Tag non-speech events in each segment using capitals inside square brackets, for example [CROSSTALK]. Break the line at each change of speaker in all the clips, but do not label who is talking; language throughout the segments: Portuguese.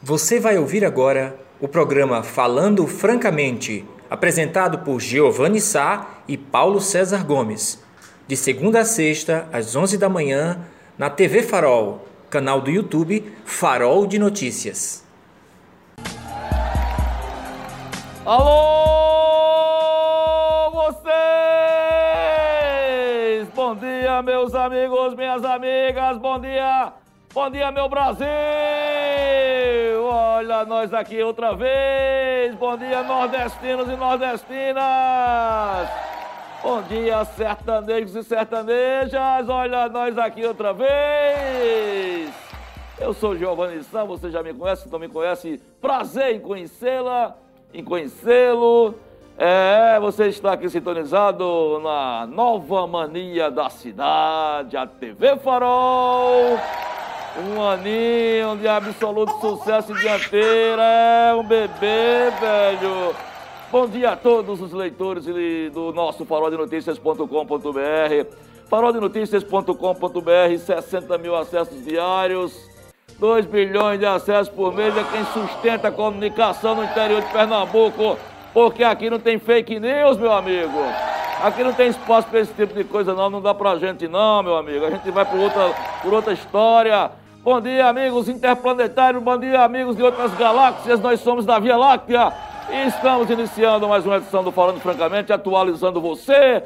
Você vai ouvir agora o programa Falando Francamente, apresentado por Giovanni Sá e Paulo César Gomes, de segunda a sexta, às 11 da manhã, na TV Farol, canal do YouTube Farol de Notícias.
Alô, vocês! Bom dia, meus amigos, minhas amigas, bom dia! Bom dia, meu Brasil! Olha nós aqui outra vez! Bom dia, nordestinos e nordestinas! Bom dia, sertanejos e sertanejas! Olha nós aqui outra vez! Eu sou Giovanni Sá, você já me conhece, não me conhece? Prazer em conhecê-la, em conhecê-lo. É, você está aqui sintonizado na nova mania da cidade, a TV Farol. Um aninho de absoluto sucesso dianteira, é um bebê, velho. Bom dia a todos os leitores do nosso faroldenoticias.com.br. Faroldenoticias.com.br, 60 mil acessos diários, 2 bilhões de acessos por mês. É quem sustenta a comunicação no interior de Pernambuco, porque aqui não tem fake news, meu amigo. Aqui não tem espaço para esse tipo de coisa, não. Não dá pra gente, não, meu amigo. A gente vai por outra, por outra história. Bom dia, amigos interplanetários. Bom dia, amigos de outras galáxias. Nós somos da Via Láctea e estamos iniciando mais uma edição do Falando Francamente, atualizando você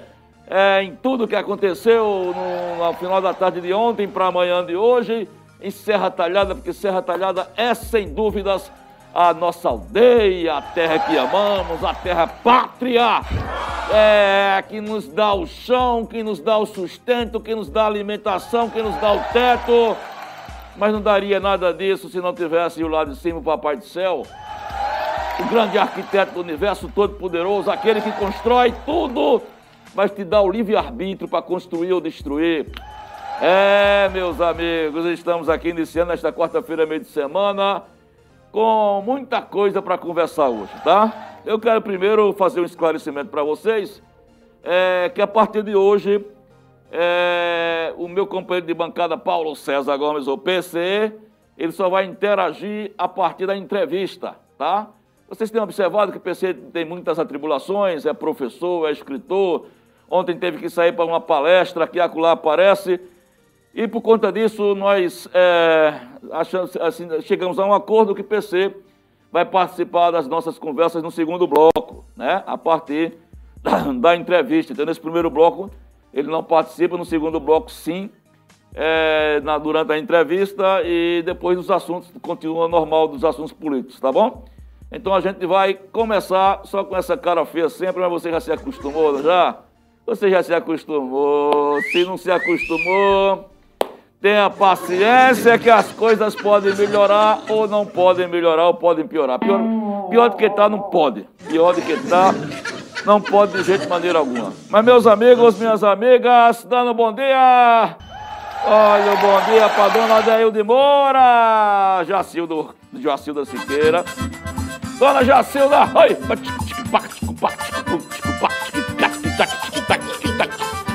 é, em tudo que aconteceu no, no final da tarde de ontem para amanhã de hoje em Serra Talhada, porque Serra Talhada é sem dúvidas a nossa aldeia, a terra que amamos, a terra pátria, é, que nos dá o chão, que nos dá o sustento, que nos dá a alimentação, que nos dá o teto. Mas não daria nada disso se não tivesse o lado de cima o Papai do Céu, o grande arquiteto do universo todo-poderoso, aquele que constrói tudo, mas te dá o livre-arbítrio para construir ou destruir. É, meus amigos, estamos aqui iniciando esta quarta-feira, meio de semana, com muita coisa para conversar hoje, tá? Eu quero primeiro fazer um esclarecimento para vocês, é, que a partir de hoje é, o meu companheiro de bancada, Paulo César Gomes, o PC, ele só vai interagir a partir da entrevista, tá? Vocês têm observado que o PC tem muitas atribulações, é professor, é escritor, ontem teve que sair para uma palestra, aqui acolá aparece, e por conta disso nós é, achamos, assim, chegamos a um acordo que o PC vai participar das nossas conversas no segundo bloco, né? A partir da, [COUGHS] da entrevista. Então, nesse primeiro bloco, ele não participa, no segundo bloco, sim, é, na, durante a entrevista e depois os assuntos, continua normal dos assuntos políticos, tá bom? Então a gente vai começar só com essa cara feia sempre, mas você já se acostumou, já? Você já se acostumou. Se não se acostumou, tenha paciência que as coisas podem melhorar ou não podem melhorar ou podem piorar. Pior, pior do que tá, não pode. Pior do que tá, não pode de jeito de maneira alguma. Mas, meus amigos, minhas amigas, dando bom dia. Olha bom dia para dona Adeilde Moura, Jacildo, Jacilda Siqueira. Dona Jacilda, oi.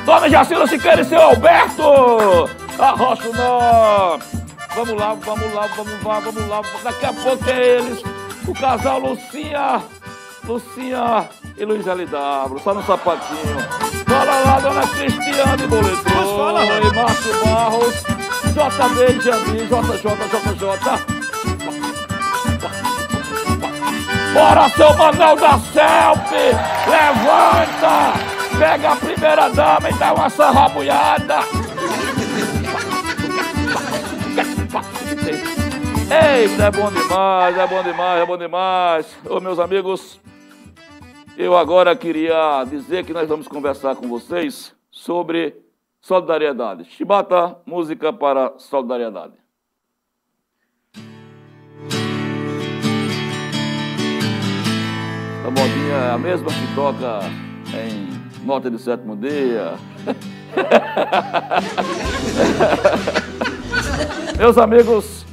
Dona Jacilda Siqueira e seu Alberto. Arrocha o nó. Vamos lá, vamos lá, vamos lá, vamos lá. Daqui a pouco é eles. O casal Lucinha, Lucinha e Luiz LW, só no sapatinho. Fala lá, dona Cristiane Boletou. Fala, e Márcio Barros, JB Jamil, JJ, JJ. Bora, seu Manel da Selfie! Levanta! Pega a primeira dama e dá uma sarrabulhada! Eita, é bom demais, é bom demais, é bom demais. Ô, meus amigos, eu agora queria dizer que nós vamos conversar com vocês sobre solidariedade. Chibata, música para solidariedade. A modinha é a mesma que toca em Nota de Sétimo Dia. [LAUGHS] Meus amigos,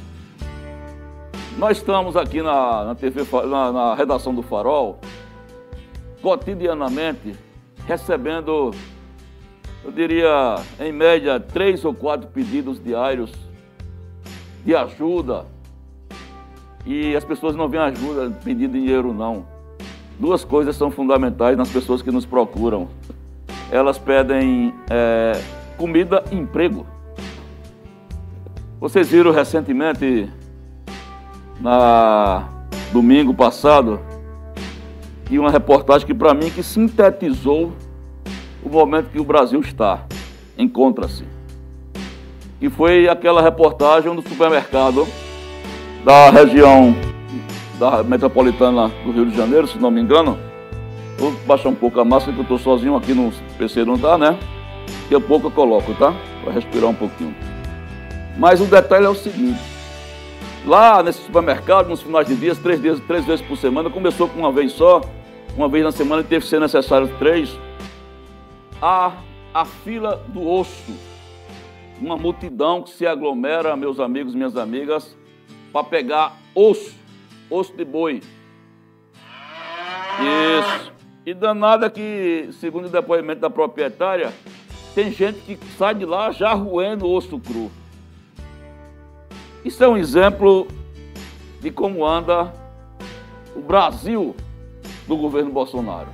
nós estamos aqui na, na, TV, na, na redação do Farol cotidianamente recebendo, eu diria, em média, três ou quatro pedidos diários de ajuda e as pessoas não vêm ajuda pedindo dinheiro, não. Duas coisas são fundamentais nas pessoas que nos procuram. Elas pedem é, comida e emprego. Vocês viram recentemente, na domingo passado, e uma reportagem que para mim que sintetizou o momento que o Brasil está, encontra-se. E foi aquela reportagem do supermercado da região da metropolitana do Rio de Janeiro, se não me engano. Vou baixar um pouco a máscara que eu estou sozinho aqui no PC, não tá, né? Daqui a pouco eu coloco, tá? Para respirar um pouquinho. Mas o detalhe é o seguinte. Lá nesse supermercado, nos finais de dias, três, dias, três vezes por semana, começou com uma vez só, uma vez na semana teve que ser necessário três, a, a fila do osso. Uma multidão que se aglomera, meus amigos, minhas amigas, para pegar osso, osso de boi. Isso. E danada que, segundo o depoimento da proprietária, tem gente que sai de lá já roendo osso cru. Isso é um exemplo de como anda o Brasil do governo Bolsonaro.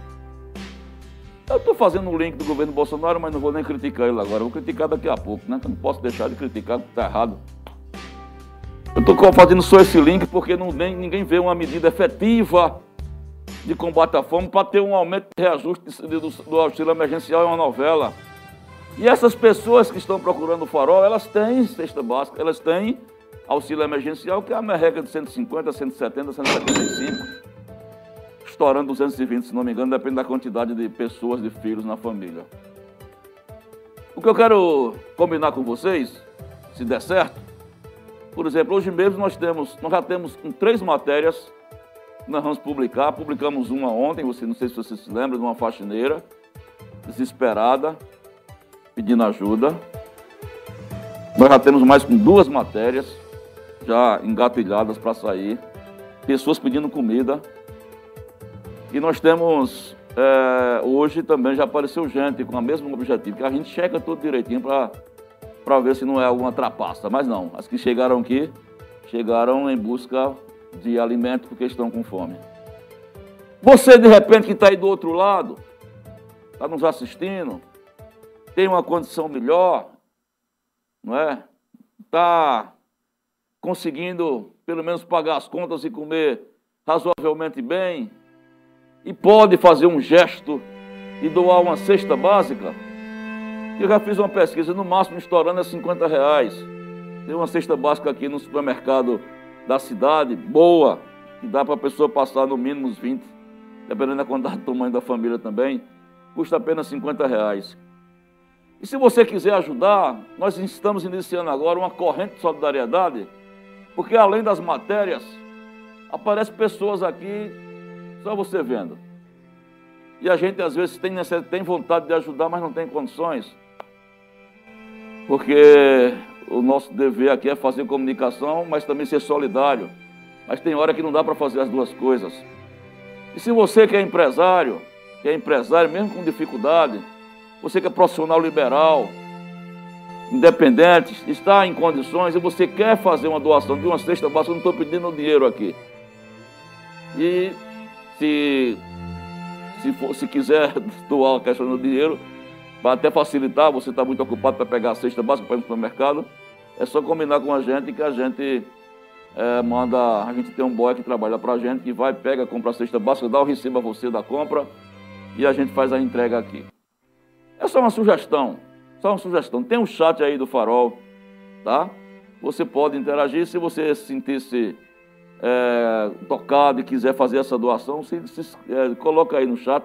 Eu estou fazendo um link do governo Bolsonaro, mas não vou nem criticar ele agora. Vou criticar daqui a pouco, né? Não posso deixar de criticar porque está errado. Eu estou fazendo só esse link porque não, nem, ninguém vê uma medida efetiva de combate à fome para ter um aumento de reajuste do, do auxílio emergencial em uma novela. E essas pessoas que estão procurando o farol, elas têm cesta básica, elas têm auxílio emergencial, que é a merreca de 150, 170, 175, estourando 220, se não me engano, depende da quantidade de pessoas, de filhos na família. O que eu quero combinar com vocês, se der certo, por exemplo, hoje mesmo nós temos, nós já temos três matérias nós vamos publicar. Publicamos uma ontem, você não sei se você se lembra, de uma faxineira desesperada, pedindo ajuda. Nós já temos mais com duas matérias já engatilhadas para sair, pessoas pedindo comida. E nós temos, é, hoje também já apareceu gente com o mesmo objetivo, que a gente checa tudo direitinho para ver se não é alguma trapaça. Mas não, as que chegaram aqui, chegaram em busca de alimento porque estão com fome. Você, de repente, que está aí do outro lado, está nos assistindo, tem uma condição melhor, não é? Está conseguindo pelo menos pagar as contas e comer razoavelmente bem, e pode fazer um gesto e doar uma cesta básica, eu já fiz uma pesquisa, no máximo estourando é 50 reais. Tem uma cesta básica aqui no supermercado da cidade, boa, que dá para a pessoa passar no mínimo uns 20, dependendo da quantidade do tamanho da família também, custa apenas 50 reais. E se você quiser ajudar, nós estamos iniciando agora uma corrente de solidariedade porque além das matérias, aparecem pessoas aqui, só você vendo. E a gente às vezes tem, tem vontade de ajudar, mas não tem condições. Porque o nosso dever aqui é fazer comunicação, mas também ser solidário. Mas tem hora que não dá para fazer as duas coisas. E se você que é empresário, que é empresário mesmo com dificuldade, você que é profissional liberal, independentes, está em condições e você quer fazer uma doação de uma cesta básica, eu não estou pedindo dinheiro aqui. E se, se, for, se quiser [LAUGHS] doar a questão do dinheiro, para até facilitar, você está muito ocupado para pegar a cesta básica para ir no supermercado, é só combinar com a gente que a gente é, manda, a gente tem um boy que trabalha para a gente, que vai, pega, compra a cesta básica, dá o recibo a você da compra e a gente faz a entrega aqui. É só uma sugestão. Só uma sugestão, tem um chat aí do Farol, tá? Você pode interagir, se você sentir-se é, tocado e quiser fazer essa doação, se, se é, coloca aí no chat,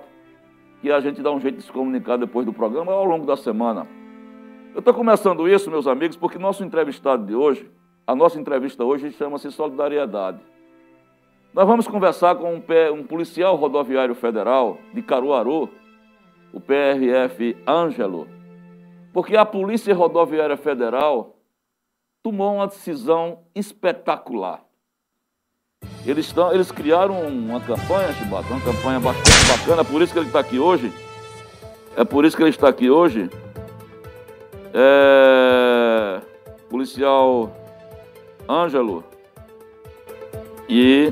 que a gente dá um jeito de se comunicar depois do programa ao longo da semana. Eu estou começando isso, meus amigos, porque nosso entrevistado de hoje, a nossa entrevista hoje chama-se Solidariedade. Nós vamos conversar com um, um policial rodoviário federal de Caruaru, o PRF Ângelo, porque a Polícia Rodoviária Federal tomou uma decisão espetacular. Eles, eles criaram uma campanha, Chibata, uma campanha bastante bacana, por isso que ele está aqui hoje. É por isso que ele está aqui hoje. É, policial Ângelo. E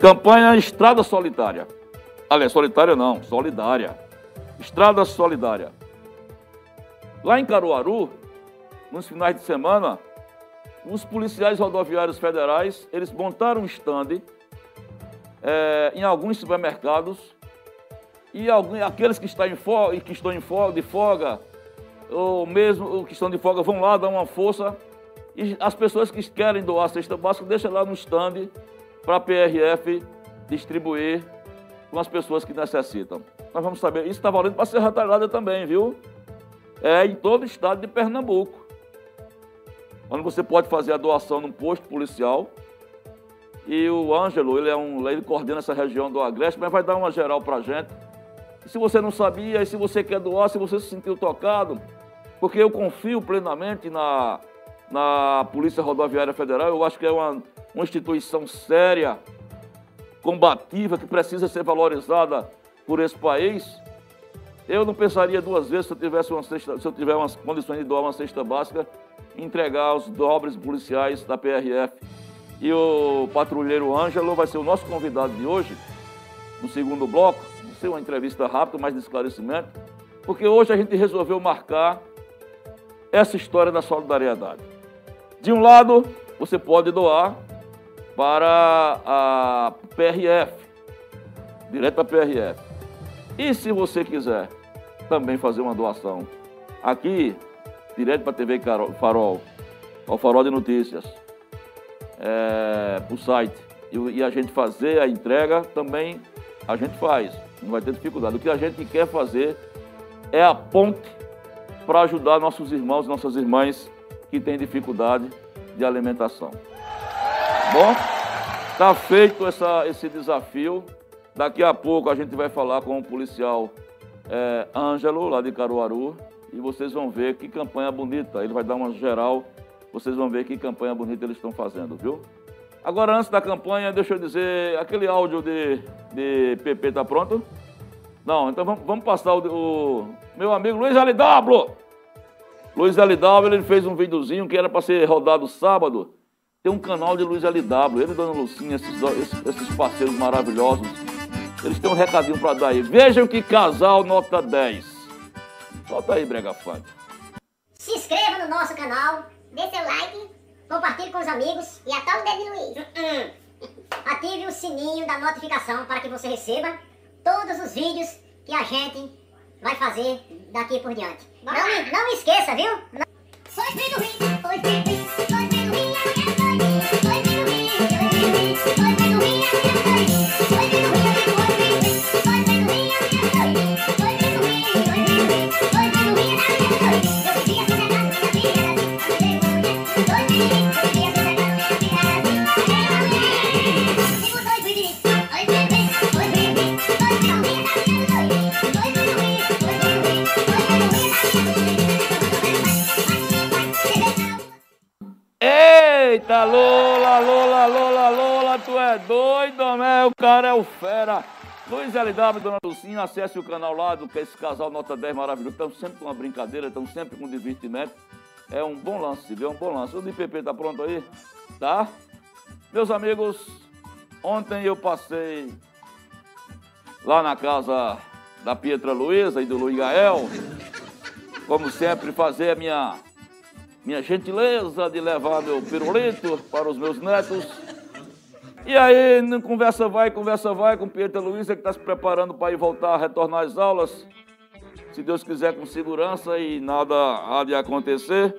campanha Estrada Solitária. Aliás, solitária não, solidária. Estrada Solidária. Lá em Caruaru, nos finais de semana, os policiais rodoviários federais, eles montaram um stand é, em alguns supermercados e alguns, aqueles que estão em folga, que estão em folga, de folga, ou mesmo que estão de folga, vão lá dar uma força. E as pessoas que querem doar a cesta básica, deixam lá no stand para a PRF distribuir com as pessoas que necessitam. Nós vamos saber, isso está valendo para Serra Talhada também, viu? É em todo o estado de Pernambuco. Onde você pode fazer a doação num posto policial. E o Ângelo, ele, é um, ele coordena essa região do Agreste, mas vai dar uma geral para a gente. E se você não sabia, e se você quer doar, se você se sentiu tocado, porque eu confio plenamente na, na Polícia Rodoviária Federal, eu acho que é uma, uma instituição séria, combativa, que precisa ser valorizada por esse país. Eu não pensaria duas vezes se eu tivesse uma cesta, se eu tiver umas condições de doar uma cesta básica, entregar aos nobres policiais da PRF. E o patrulheiro Ângelo vai ser o nosso convidado de hoje, no segundo bloco. Vai ser uma entrevista rápida, mais de esclarecimento, porque hoje a gente resolveu marcar essa história da solidariedade. De um lado, você pode doar para a PRF, direto para a PRF. E se você quiser também fazer uma doação. Aqui, direto para a TV Farol, ao Farol de Notícias, é, para o site, e, e, a gente fazer a entrega, também a gente faz, não vai ter dificuldade. O que a gente quer fazer é a ponte para ajudar nossos irmãos e nossas irmãs que têm dificuldade de alimentação. Bom, está feito essa, esse desafio. Daqui a pouco a gente vai falar com o policial é, Ângelo, lá de Caruaru, e vocês vão ver que campanha bonita. Ele vai dar uma geral, vocês vão ver que campanha bonita eles estão fazendo, viu? Agora, antes da campanha, deixa eu dizer, aquele áudio de, de PP tá pronto? Não, então vamos, vamos passar o, o, meu amigo Luiz LW. Luiz LW, ele fez um videozinho que era para ser rodado sábado. Tem um canal de Luiz LW, ele Dona Lucinha, esses, esses parceiros maravilhosos eles têm um recadinho para dar aí. Vejam que casal nota 10. Solta aí, Brega Funk.
Se inscreva no nosso canal, dê seu like, compartilhe com os amigos e até o dedo de Luiz. Ative o sininho da notificação para que você receba todos os vídeos que a gente vai fazer daqui por diante. Não, me, não esqueça, viu? Foi
Eita, Lola, Lola, Lola, Lola, tu é doido, né? O cara é o fera. Luiz LW, Dona Lucinha, acesse o canal lá do que esse casal Nota 10 maravilhoso. Estamos sempre com uma brincadeira, estamos sempre com divertimento. É um bom lance, viu? É um bom lance. O DPP tá pronto aí? Tá? Meus amigos, ontem eu passei lá na casa da Pietra Luiza e do Luiz Gael. Como sempre, fazer a minha minha gentileza de levar meu pirulito para os meus netos. E aí, conversa vai, conversa vai com Pietra Luísa, que está se preparando para ir voltar a retornar às aulas. Se Deus quiser, com segurança e nada há de acontecer.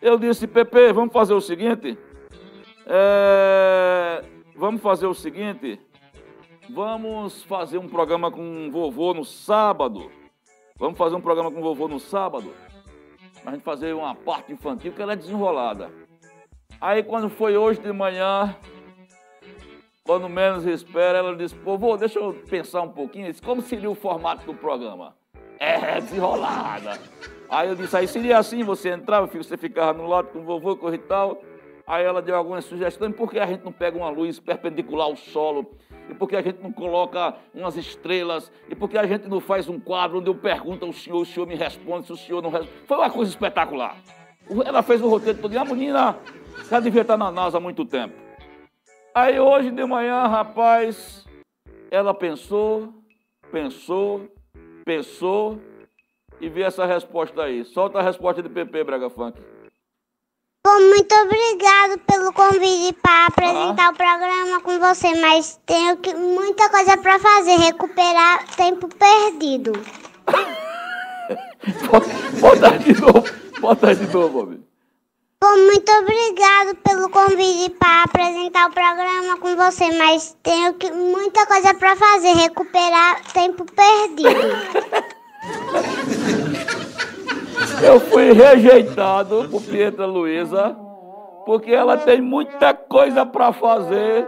Eu disse, Pepe, vamos fazer o seguinte. É, vamos fazer o seguinte. Vamos fazer um programa com o vovô no sábado. Vamos fazer um programa com o vovô no sábado a gente fazer uma parte infantil, que ela é desenrolada. Aí quando foi hoje de manhã, quando menos espera, ela disse, pô, vou, deixa eu pensar um pouquinho, disse, como seria o formato do programa? É, desenrolada. Aí eu disse, aí seria assim, você entrava, você ficava no lado com o vovô, corre e tal. Aí ela deu algumas sugestões, por que a gente não pega uma luz perpendicular ao solo e por que a gente não coloca umas estrelas, e por que a gente não faz um quadro onde eu pergunto ao senhor, o senhor me responde, se o senhor não responde. Foi uma coisa espetacular. Ela fez o roteiro todo, a menina já devia estar na NASA há muito tempo. Aí hoje de manhã, rapaz, ela pensou, pensou, pensou e veio essa resposta aí. Solta a resposta de PP, Brega Funk.
Bom, muito obrigado pelo convite para apresentar ah. o programa com você, mas tenho que, muita coisa para fazer, recuperar tempo perdido.
bota de novo, bota de novo, amigo.
Bom, muito obrigado pelo convite para apresentar o programa com você, mas tenho que, muita coisa para fazer, recuperar tempo perdido.
Eu fui rejeitado por Pietra Luiza, porque ela tem muita coisa para fazer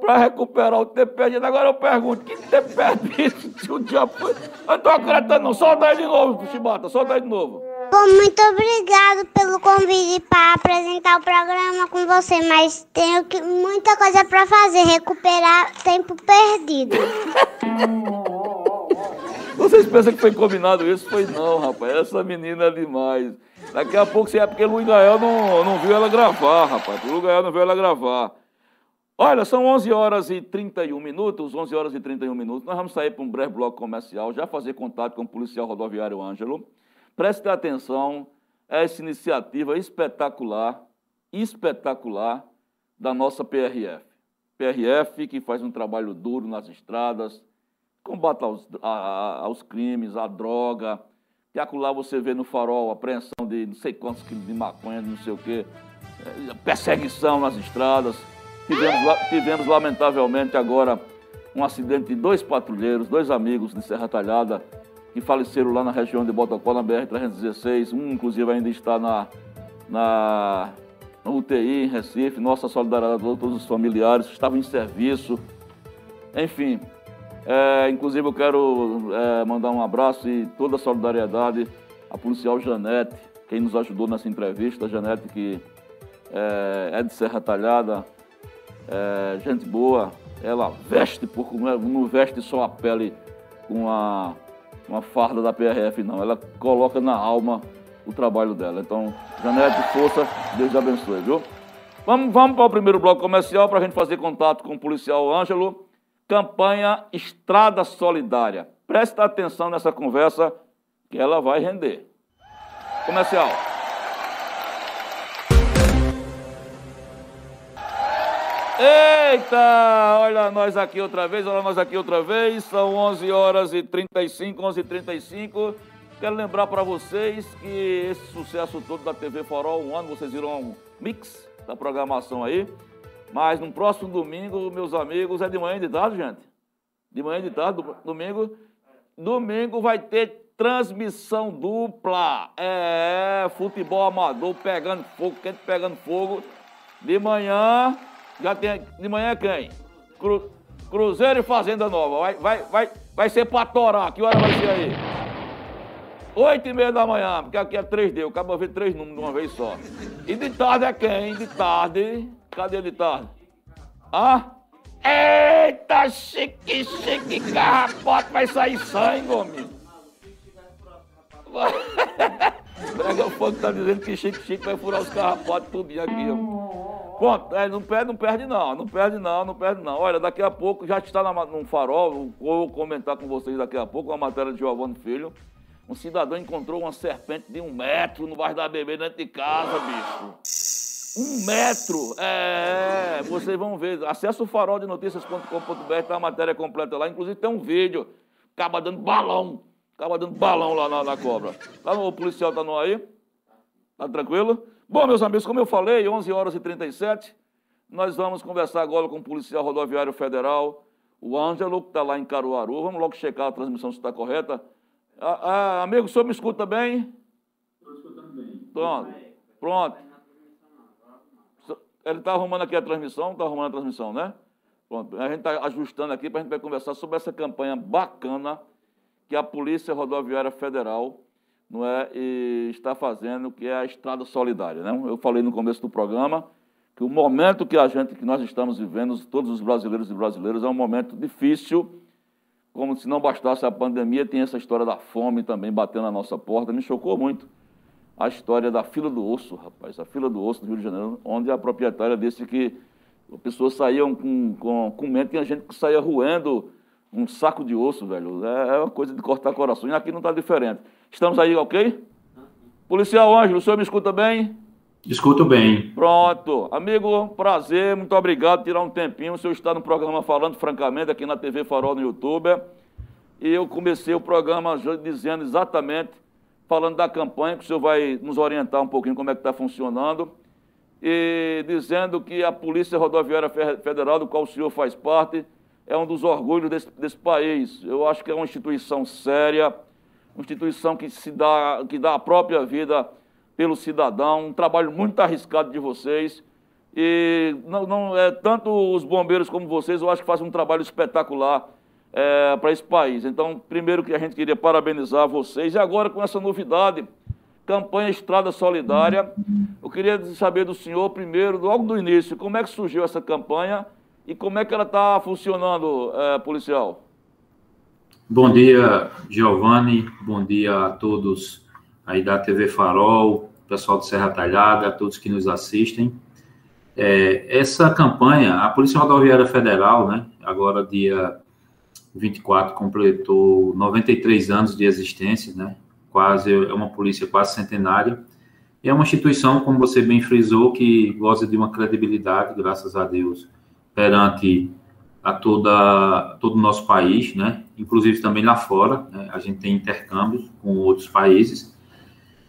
para recuperar o tempo perdido. Agora eu pergunto, que tempo perdido [LAUGHS] se o dia foi? Eu tô acreditando não. Solta aí de novo, Chibata, solta aí de novo.
Bom, muito obrigado pelo convite para apresentar o programa com você, mas tenho que, muita coisa para fazer, recuperar tempo perdido. [LAUGHS]
Vocês pensam que foi combinado isso? Foi não, rapaz. Essa menina é demais. Daqui a pouco, se é porque Luiz Gael não, não viu ela gravar, rapaz. Luiz Gael não viu ela gravar. Olha, são 11 horas e 31 minutos, 11 horas e 31 minutos. Nós vamos sair para um breve bloco comercial, já fazer contato com o policial rodoviário Ângelo. Preste atenção a essa iniciativa espetacular, espetacular da nossa PRF. PRF que faz um trabalho duro nas estradas, combate aos, a, aos crimes, à droga, que acolá você vê no farol apreensão de não sei quantos quilos de maconha, não sei o quê, é, perseguição nas estradas. Tivemos, tivemos, lamentavelmente, agora um acidente de dois patrulheiros, dois amigos de Serra Talhada, que faleceram lá na região de Botocó, na BR-316. Um, inclusive, ainda está na, na, na UTI em Recife. Nossa solidariedade a todos os familiares estavam em serviço. Enfim, é, inclusive, eu quero é, mandar um abraço e toda a solidariedade à policial Janete, quem nos ajudou nessa entrevista. Janete, que é, é de Serra Talhada, é, gente boa, ela veste, por, não veste só a pele com a, uma farda da PRF, não. Ela coloca na alma o trabalho dela. Então, Janete, força, Deus te abençoe, viu? Vamos, vamos para o primeiro bloco comercial para a gente fazer contato com o policial Ângelo campanha Estrada Solidária. Preste atenção nessa conversa que ela vai render. Comercial. Eita, olha nós aqui outra vez, olha nós aqui outra vez. São 11 horas e 35, 11 e 35. Quero lembrar para vocês que esse sucesso todo da TV Farol, um ano, vocês viram um mix da programação aí. Mas no próximo domingo, meus amigos, é de manhã e de tarde, gente? De manhã e de tarde, domingo. Domingo vai ter transmissão dupla. É, futebol amador pegando fogo, quente pegando fogo. De manhã, já tem. De manhã é quem? Cru, Cruzeiro e Fazenda Nova. Vai, vai, vai, vai ser pra torar. Que hora vai ser aí? Oito e meia da manhã, porque aqui é 3D, eu acabo ver três números de uma vez só. E de tarde é quem? De tarde. Cadê de tarde? Ah? Eita, chique, chique, carrapote, vai sair sangue, homem. Brega [LAUGHS] Fogo tá dizendo que Chique Chique vai furar os carrapotes tudinho aqui. Ó. Pronto, é, não perde, não perde não, não perde não, não perde não. Olha, daqui a pouco já está na, num farol, vou comentar com vocês daqui a pouco, uma matéria de Giovanni Filho. Um cidadão encontrou uma serpente de um metro no bairro da Bebê dentro de casa, bicho. Um metro. É, vocês vão ver. Acesse o farol de notícias.com.br, tá a matéria completa lá. Inclusive tem um vídeo. Acaba dando balão. Acaba dando balão lá na, na cobra. Tá, o policial tá no aí? Tá tranquilo? Bom, meus amigos, como eu falei, 11 horas e 37, nós vamos conversar agora com o policial rodoviário federal, o Ângelo, que está lá em Caruaru. Vamos logo checar a transmissão se está correta. Ah, ah, amigo, o senhor me escuta bem?
Estou escutando bem.
Pronto. Pronto. Ele está arrumando aqui a transmissão, está arrumando a transmissão, né? Pronto, a gente está ajustando aqui para a gente conversar sobre essa campanha bacana que a Polícia Rodoviária Federal não é, está fazendo, que é a Estrada Solidária. Né? Eu falei no começo do programa que o momento que a gente, que nós estamos vivendo, todos os brasileiros e brasileiras, é um momento difícil, como se não bastasse a pandemia, tem essa história da fome também batendo na nossa porta, me chocou muito a história da fila do osso, rapaz, a fila do osso do Rio de Janeiro, onde a proprietária disse que Pessoas saíam com, com, com medo, tinha gente que saía roendo um saco de osso, velho. É, é uma coisa de cortar corações. Aqui não está diferente. Estamos aí, ok? Policial Ângelo, o senhor me escuta bem?
Escuto bem.
Pronto. Amigo, prazer, muito obrigado por tirar um tempinho. O senhor está no programa Falando Francamente, aqui na TV Farol no YouTube. E eu comecei o programa dizendo exatamente, falando da campanha, que o senhor vai nos orientar um pouquinho como é que está funcionando. E dizendo que a Polícia Rodoviária Federal, do qual o senhor faz parte, é um dos orgulhos desse, desse país. Eu acho que é uma instituição séria, uma instituição que se dá, que dá a própria vida pelo cidadão, um trabalho muito arriscado de vocês. E não, não é tanto os bombeiros como vocês, eu acho que fazem um trabalho espetacular é, para esse país. Então, primeiro que a gente queria parabenizar vocês, e agora com essa novidade, campanha Estrada Solidária, eu queria saber do senhor, primeiro, logo do início, como é que surgiu essa campanha e como é que ela está funcionando, é, policial?
Bom dia, Giovanni. Bom dia a todos aí da TV Farol, pessoal do Serra Talhada, a todos que nos assistem. É, essa campanha, a Polícia Rodoviária Federal, né, agora dia 24, completou 93 anos de existência, né, quase, é uma polícia quase centenária, e é uma instituição, como você bem frisou, que goza de uma credibilidade, graças a Deus, perante a toda todo o nosso país, né? Inclusive também lá fora, né? a gente tem intercâmbios com outros países.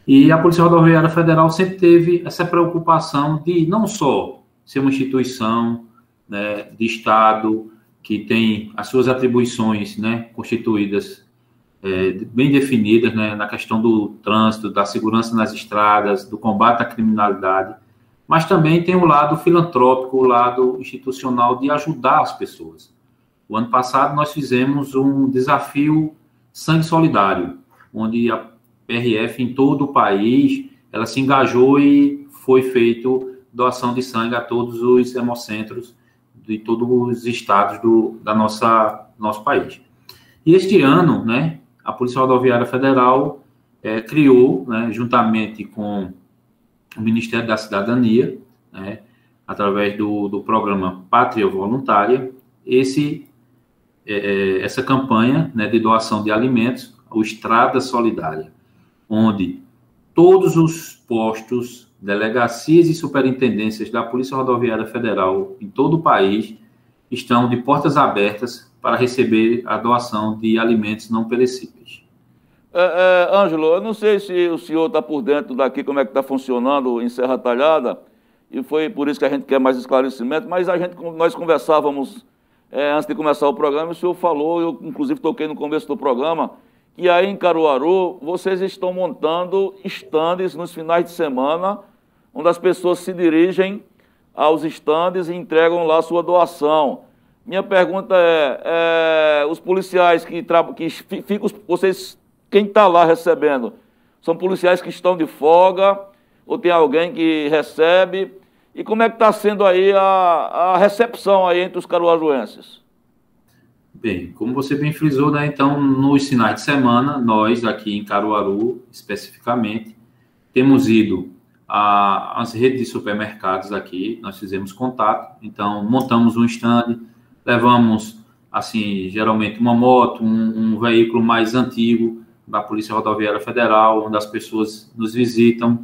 E a Polícia Rodoviária Federal sempre teve essa preocupação de não só ser uma instituição né, de Estado que tem as suas atribuições né, constituídas é, bem definidas né, na questão do trânsito, da segurança nas estradas, do combate à criminalidade, mas também tem o lado filantrópico, o lado institucional de ajudar as pessoas. O ano passado nós fizemos um desafio Sangue Solidário, onde a PRF em todo o país, ela se engajou e foi feito doação de sangue a todos os hemocentros de todos os estados do da nossa nosso país. E este ano, né, a Polícia Rodoviária Federal é, criou, né, juntamente com o Ministério da Cidadania, né, através do, do programa Pátria Voluntária, esse, é, é, essa campanha né, de doação de alimentos, o Estrada Solidária, onde todos os postos, delegacias e superintendências da Polícia Rodoviária Federal em todo o país estão de portas abertas para receber a doação de alimentos não perecíveis.
É, é, Ângelo, eu não sei se o senhor está por dentro daqui, como é que está funcionando em Serra Talhada, e foi por isso que a gente quer mais esclarecimento, mas a gente, nós conversávamos é, antes de começar o programa, o senhor falou, eu inclusive toquei no começo do programa, que aí em Caruaru vocês estão montando estandes nos finais de semana, onde as pessoas se dirigem aos estandes e entregam lá sua doação. Minha pergunta é, é os policiais que, que ficam, vocês quem está lá recebendo? São policiais que estão de folga ou tem alguém que recebe? E como é que está sendo aí a, a recepção aí entre os caruaruenses?
Bem, como você bem frisou, né, então, nos finais de semana, nós aqui em Caruaru, especificamente, temos ido às redes de supermercados aqui, nós fizemos contato, então, montamos um stand, levamos, assim, geralmente uma moto, um, um veículo mais antigo, da Polícia Rodoviária Federal, onde as pessoas nos visitam,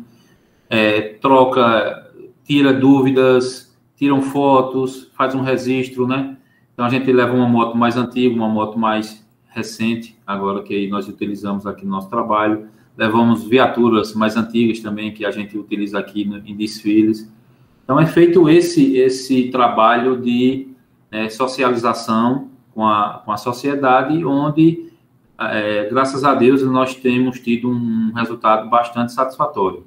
é, troca, tira dúvidas, tiram fotos, faz um registro, né? Então a gente leva uma moto mais antiga, uma moto mais recente, agora que nós utilizamos aqui no nosso trabalho. Levamos viaturas mais antigas também, que a gente utiliza aqui no, em desfiles. Então é feito esse, esse trabalho de é, socialização com a, com a sociedade, onde é, graças a Deus, nós temos tido um resultado bastante satisfatório.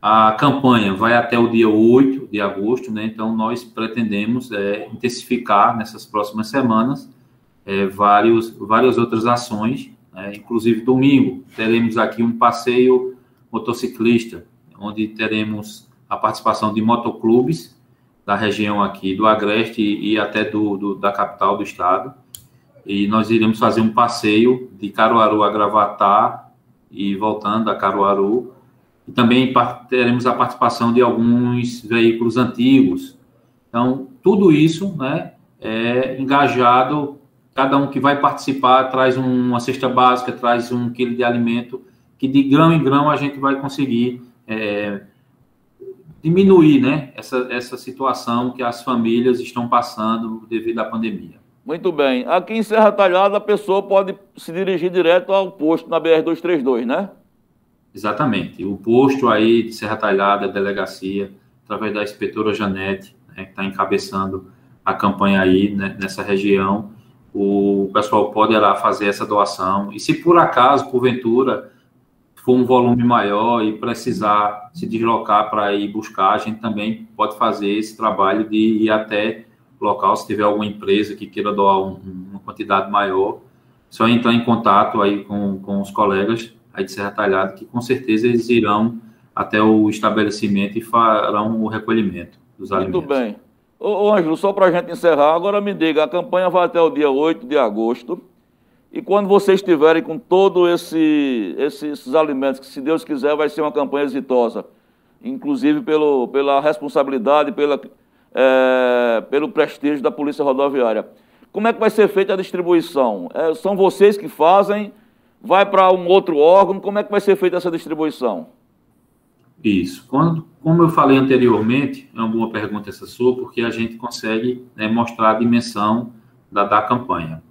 A campanha vai até o dia 8 de agosto, né? então nós pretendemos é, intensificar nessas próximas semanas é, vários, várias outras ações, né? inclusive domingo teremos aqui um passeio motociclista, onde teremos a participação de motoclubes da região aqui do Agreste e até do, do da capital do estado, e nós iremos fazer um passeio de Caruaru a Gravatá e voltando a Caruaru. E também teremos a participação de alguns veículos antigos Então, tudo isso, né, é engajado, cada um que vai participar traz uma cesta básica, traz um quilo de alimento, que de grão em grão a gente vai conseguir é, diminuir, né, essa, essa situação que as famílias estão passando devido à pandemia.
Muito bem. Aqui em Serra Talhada, a pessoa pode se dirigir direto ao posto na BR-232, né?
Exatamente. O posto aí de Serra Talhada, delegacia, através da inspetora Janete, né, que está encabeçando a campanha aí né, nessa região, o pessoal poderá fazer essa doação. E se por acaso, porventura, for um volume maior e precisar se deslocar para ir buscar, a gente também pode fazer esse trabalho de ir até local, se tiver alguma empresa que queira doar um, uma quantidade maior, só entrar em contato aí com, com os colegas aí de Serra Talhada, que com certeza eles irão até o estabelecimento e farão o recolhimento dos alimentos.
Muito bem. Ô, Ângelo, só para a gente encerrar, agora me diga, a campanha vai até o dia 8 de agosto, e quando vocês estiverem com todos esse, esses alimentos, que se Deus quiser vai ser uma campanha exitosa, inclusive pelo, pela responsabilidade, pela é, pelo prestígio da Polícia Rodoviária. Como é que vai ser feita a distribuição? É, são vocês que fazem? Vai para um outro órgão? Como é que vai ser feita essa distribuição?
Isso. Quando, como eu falei anteriormente, é uma boa pergunta essa sua, porque a gente consegue né, mostrar a dimensão da, da campanha.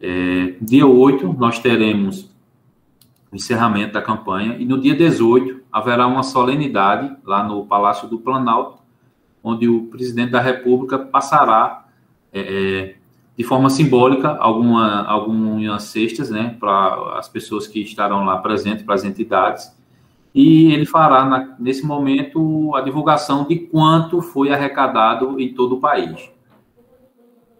É, dia 8, nós teremos o encerramento da campanha, e no dia 18 haverá uma solenidade lá no Palácio do Planalto, onde o presidente da República passará é, é, de forma simbólica alguma, algumas cestas né, para as pessoas que estarão lá presentes, para as entidades, e ele fará na, nesse momento a divulgação de quanto foi arrecadado em todo o país.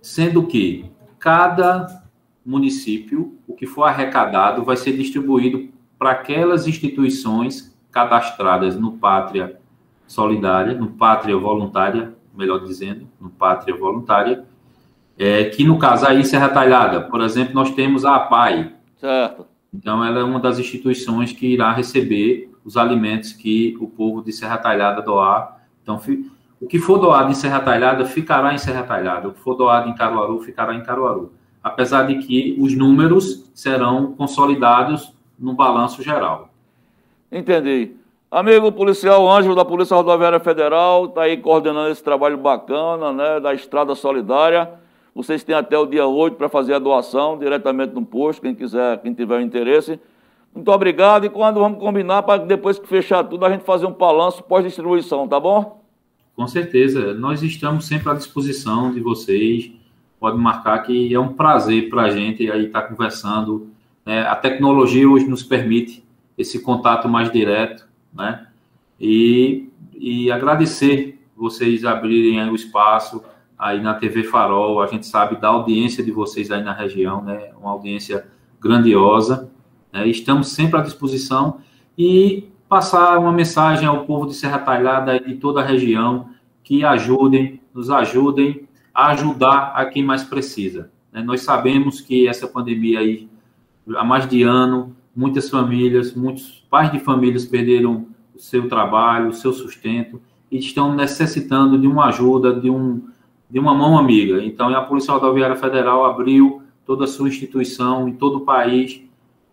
Sendo que cada município, o que for arrecadado, vai ser distribuído para aquelas instituições cadastradas no Pátria solidária, no Pátria Voluntária, melhor dizendo, no Pátria Voluntária, é, que no caso aí Serra Talhada, por exemplo, nós temos a APAI.
Certo.
Então, ela é uma das instituições que irá receber os alimentos que o povo de Serra Talhada doar. Então, o que for doado em Serra Talhada ficará em Serra Talhada, o que for doado em Caruaru ficará em Caruaru. Apesar de que os números serão consolidados no balanço geral.
Entendi. Amigo policial Ângelo da Polícia Rodoviária Federal, está aí coordenando esse trabalho bacana, né, da Estrada Solidária. Vocês têm até o dia 8 para fazer a doação diretamente no posto, quem quiser, quem tiver interesse. Muito obrigado e quando vamos combinar para depois que fechar tudo a gente fazer um balanço pós-distribuição, tá bom?
Com certeza, nós estamos sempre à disposição de vocês. Pode marcar que é um prazer para a gente aí estar tá conversando. Né? A tecnologia hoje nos permite esse contato mais direto né? E, e agradecer vocês abrirem o espaço aí na TV Farol, a gente sabe da audiência de vocês aí na região, né? Uma audiência grandiosa. Né? Estamos sempre à disposição e passar uma mensagem ao povo de Serra Talhada e de toda a região que ajudem, nos ajudem a ajudar a quem mais precisa. Né? Nós sabemos que essa pandemia aí, há mais de ano, muitas famílias, muitos pais de famílias perderam o seu trabalho, o seu sustento e estão necessitando de uma ajuda, de, um, de uma mão amiga. Então, a Polícia Rodoviária Federal abriu toda a sua instituição em todo o país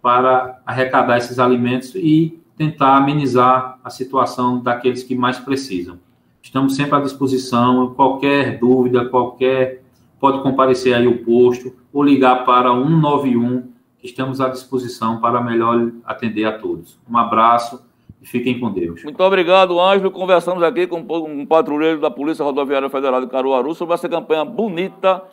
para arrecadar esses alimentos e tentar amenizar a situação daqueles que mais precisam. Estamos sempre à disposição, qualquer dúvida, qualquer pode comparecer aí o posto ou ligar para 191 estamos à disposição para melhor atender a todos. Um abraço e fiquem com Deus.
Muito obrigado, Ângelo. Conversamos aqui com um patrulheiro da Polícia Rodoviária Federal de Caruaru sobre essa campanha bonita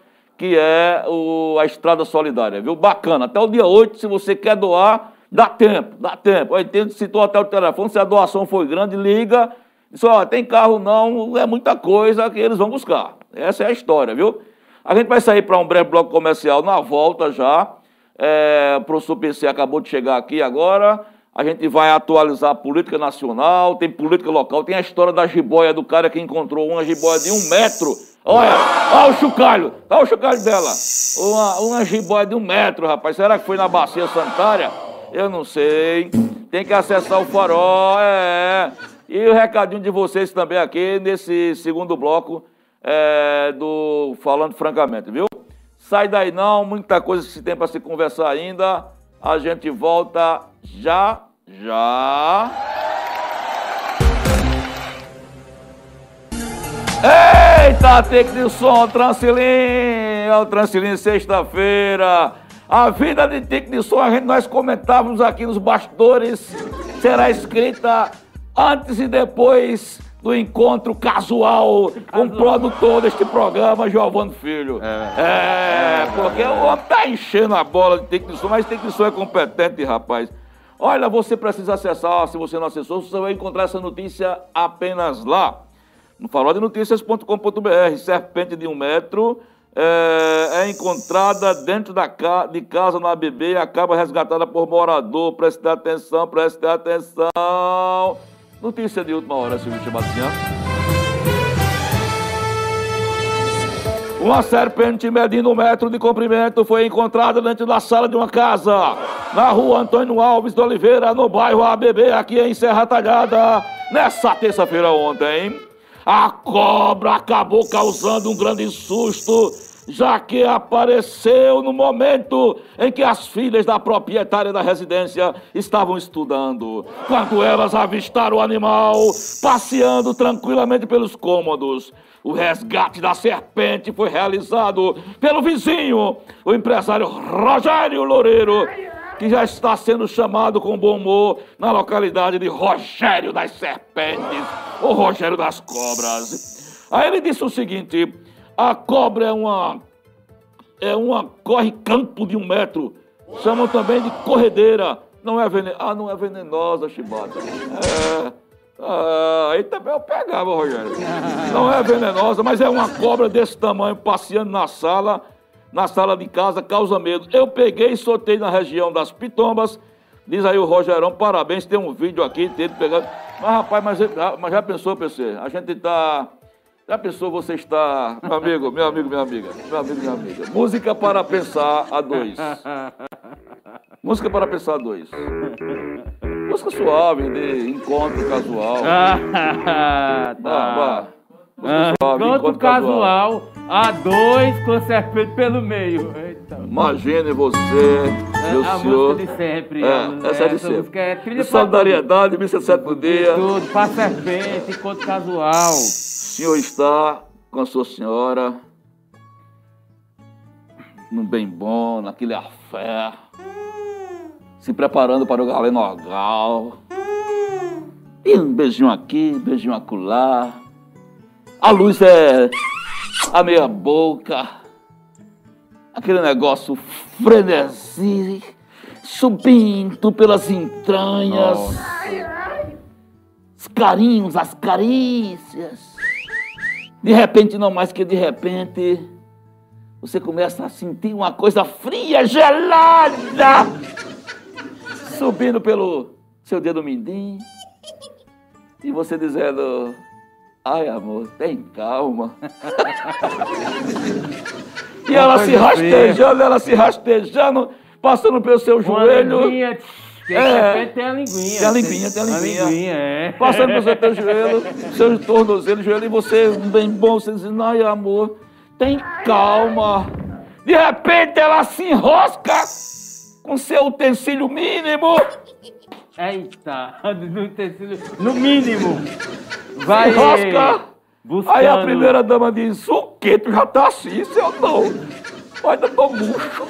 que é o, a Estrada Solidária, viu? Bacana. Até o dia 8, se você quer doar, dá tempo, dá tempo. Aí tem, citou até o telefone, se a doação foi grande, liga. Diz, ó, tem carro não, é muita coisa que eles vão buscar. Essa é a história, viu? A gente vai sair para um breve bloco comercial na volta já. É, o professor PC acabou de chegar aqui agora. A gente vai atualizar a política nacional, tem política local, tem a história da jiboia do cara que encontrou uma jiboia de um metro. Olha, olha o chocalho, olha o chocalho dela. Uma, uma jiboia de um metro, rapaz. Será que foi na bacia sanitária? Eu não sei. Tem que acessar o farol, é. E o recadinho de vocês também aqui nesse segundo bloco é, do Falando Francamente, viu? Sai daí não, muita coisa que se tem para se conversar ainda. A gente volta já, já. Eita, técnico de som, Transilim! É o Transilim sexta-feira. A vida de técnico de som, a gente, nós comentávamos aqui nos bastidores, será escrita antes e depois do encontro casual com o produtor deste programa, Giovanni Filho. É, é porque o homem tá enchendo a bola de técnico de som, mas técnico de som é competente, rapaz. Olha, você precisa acessar, se você não acessou, você vai encontrar essa notícia apenas lá no faroldenoticias.com.br, serpente de um metro, é, é, encontrada dentro da ca de casa no ABB e acaba resgatada por morador. Preste atenção, preste atenção. Notícia de última hora, Silvio Sebastião. Uma serpente medindo um metro de comprimento foi encontrada dentro da sala de uma casa, na rua Antônio Alves de Oliveira, no bairro ABB, aqui em Serra Talhada, nessa terça-feira ontem. A cobra acabou causando um grande susto, já que apareceu no momento em que as filhas da proprietária da residência estavam estudando. Quando elas avistaram o animal passeando tranquilamente pelos cômodos. O resgate da serpente foi realizado pelo vizinho, o empresário Rogério Loureiro que já está sendo chamado com bom humor na localidade de Rogério das Serpentes, ou Rogério das Cobras. Aí ele disse o seguinte: a cobra é uma. é uma corre-campo de um metro. Chamam também de corredeira. Não é venenosa. Ah, não é venenosa, Chibata. É. Ah, aí também eu pegava, Rogério. Não é venenosa, mas é uma cobra desse tamanho passeando na sala na sala de casa causa medo. Eu peguei e soltei na região das pitombas. Diz aí o Rogerão, parabéns, tem um vídeo aqui dele pegando. Mas rapaz, mas, mas já pensou, PC? A gente tá. Já pensou você está. Meu amigo, meu amigo, minha amiga. Meu amigo, minha amiga. Música para pensar a dois. Música para pensar a dois. Música suave, de encontro casual.
Ah, [LAUGHS] tá. Ah, encontro casual. a dois com serpente pelo meio.
Eita. Imagine você, é, meu
a
senhor.
De sempre.
É, essa é de sempre. É trilha solidariedade, missa sétimo dia.
Tudo, para serpente, encontro casual. O
senhor está com a sua senhora num bem bom, naquele afé, se preparando para o galenogal. E um beijinho aqui, um beijinho acolá. A luz é a meia boca, aquele negócio frenesi, subindo pelas entranhas, os carinhos, as carícias. De repente, não mais que de repente, você começa a sentir uma coisa fria, gelada, subindo pelo seu dedo mindinho, e você dizendo, Ai, amor, tem calma. [LAUGHS] e ela se rastejando, ela se rastejando, passando pelo seu joelho.
Linguinha, é, tem a linguinha.
Tem a linguinha, tem a linguinha. A linguinha é. Passando pelo seu teu joelho, [LAUGHS] seu tornozelo, joelho, e você, bem bom, você dizendo, ai, amor, tem calma. De repente ela se enrosca com seu utensílio mínimo.
Eita, [LAUGHS] no utensílio, no mínimo.
Vai. Buscando. Aí a primeira dama diz: O que? Tu já tá assim, seu não. Ainda tô murcho.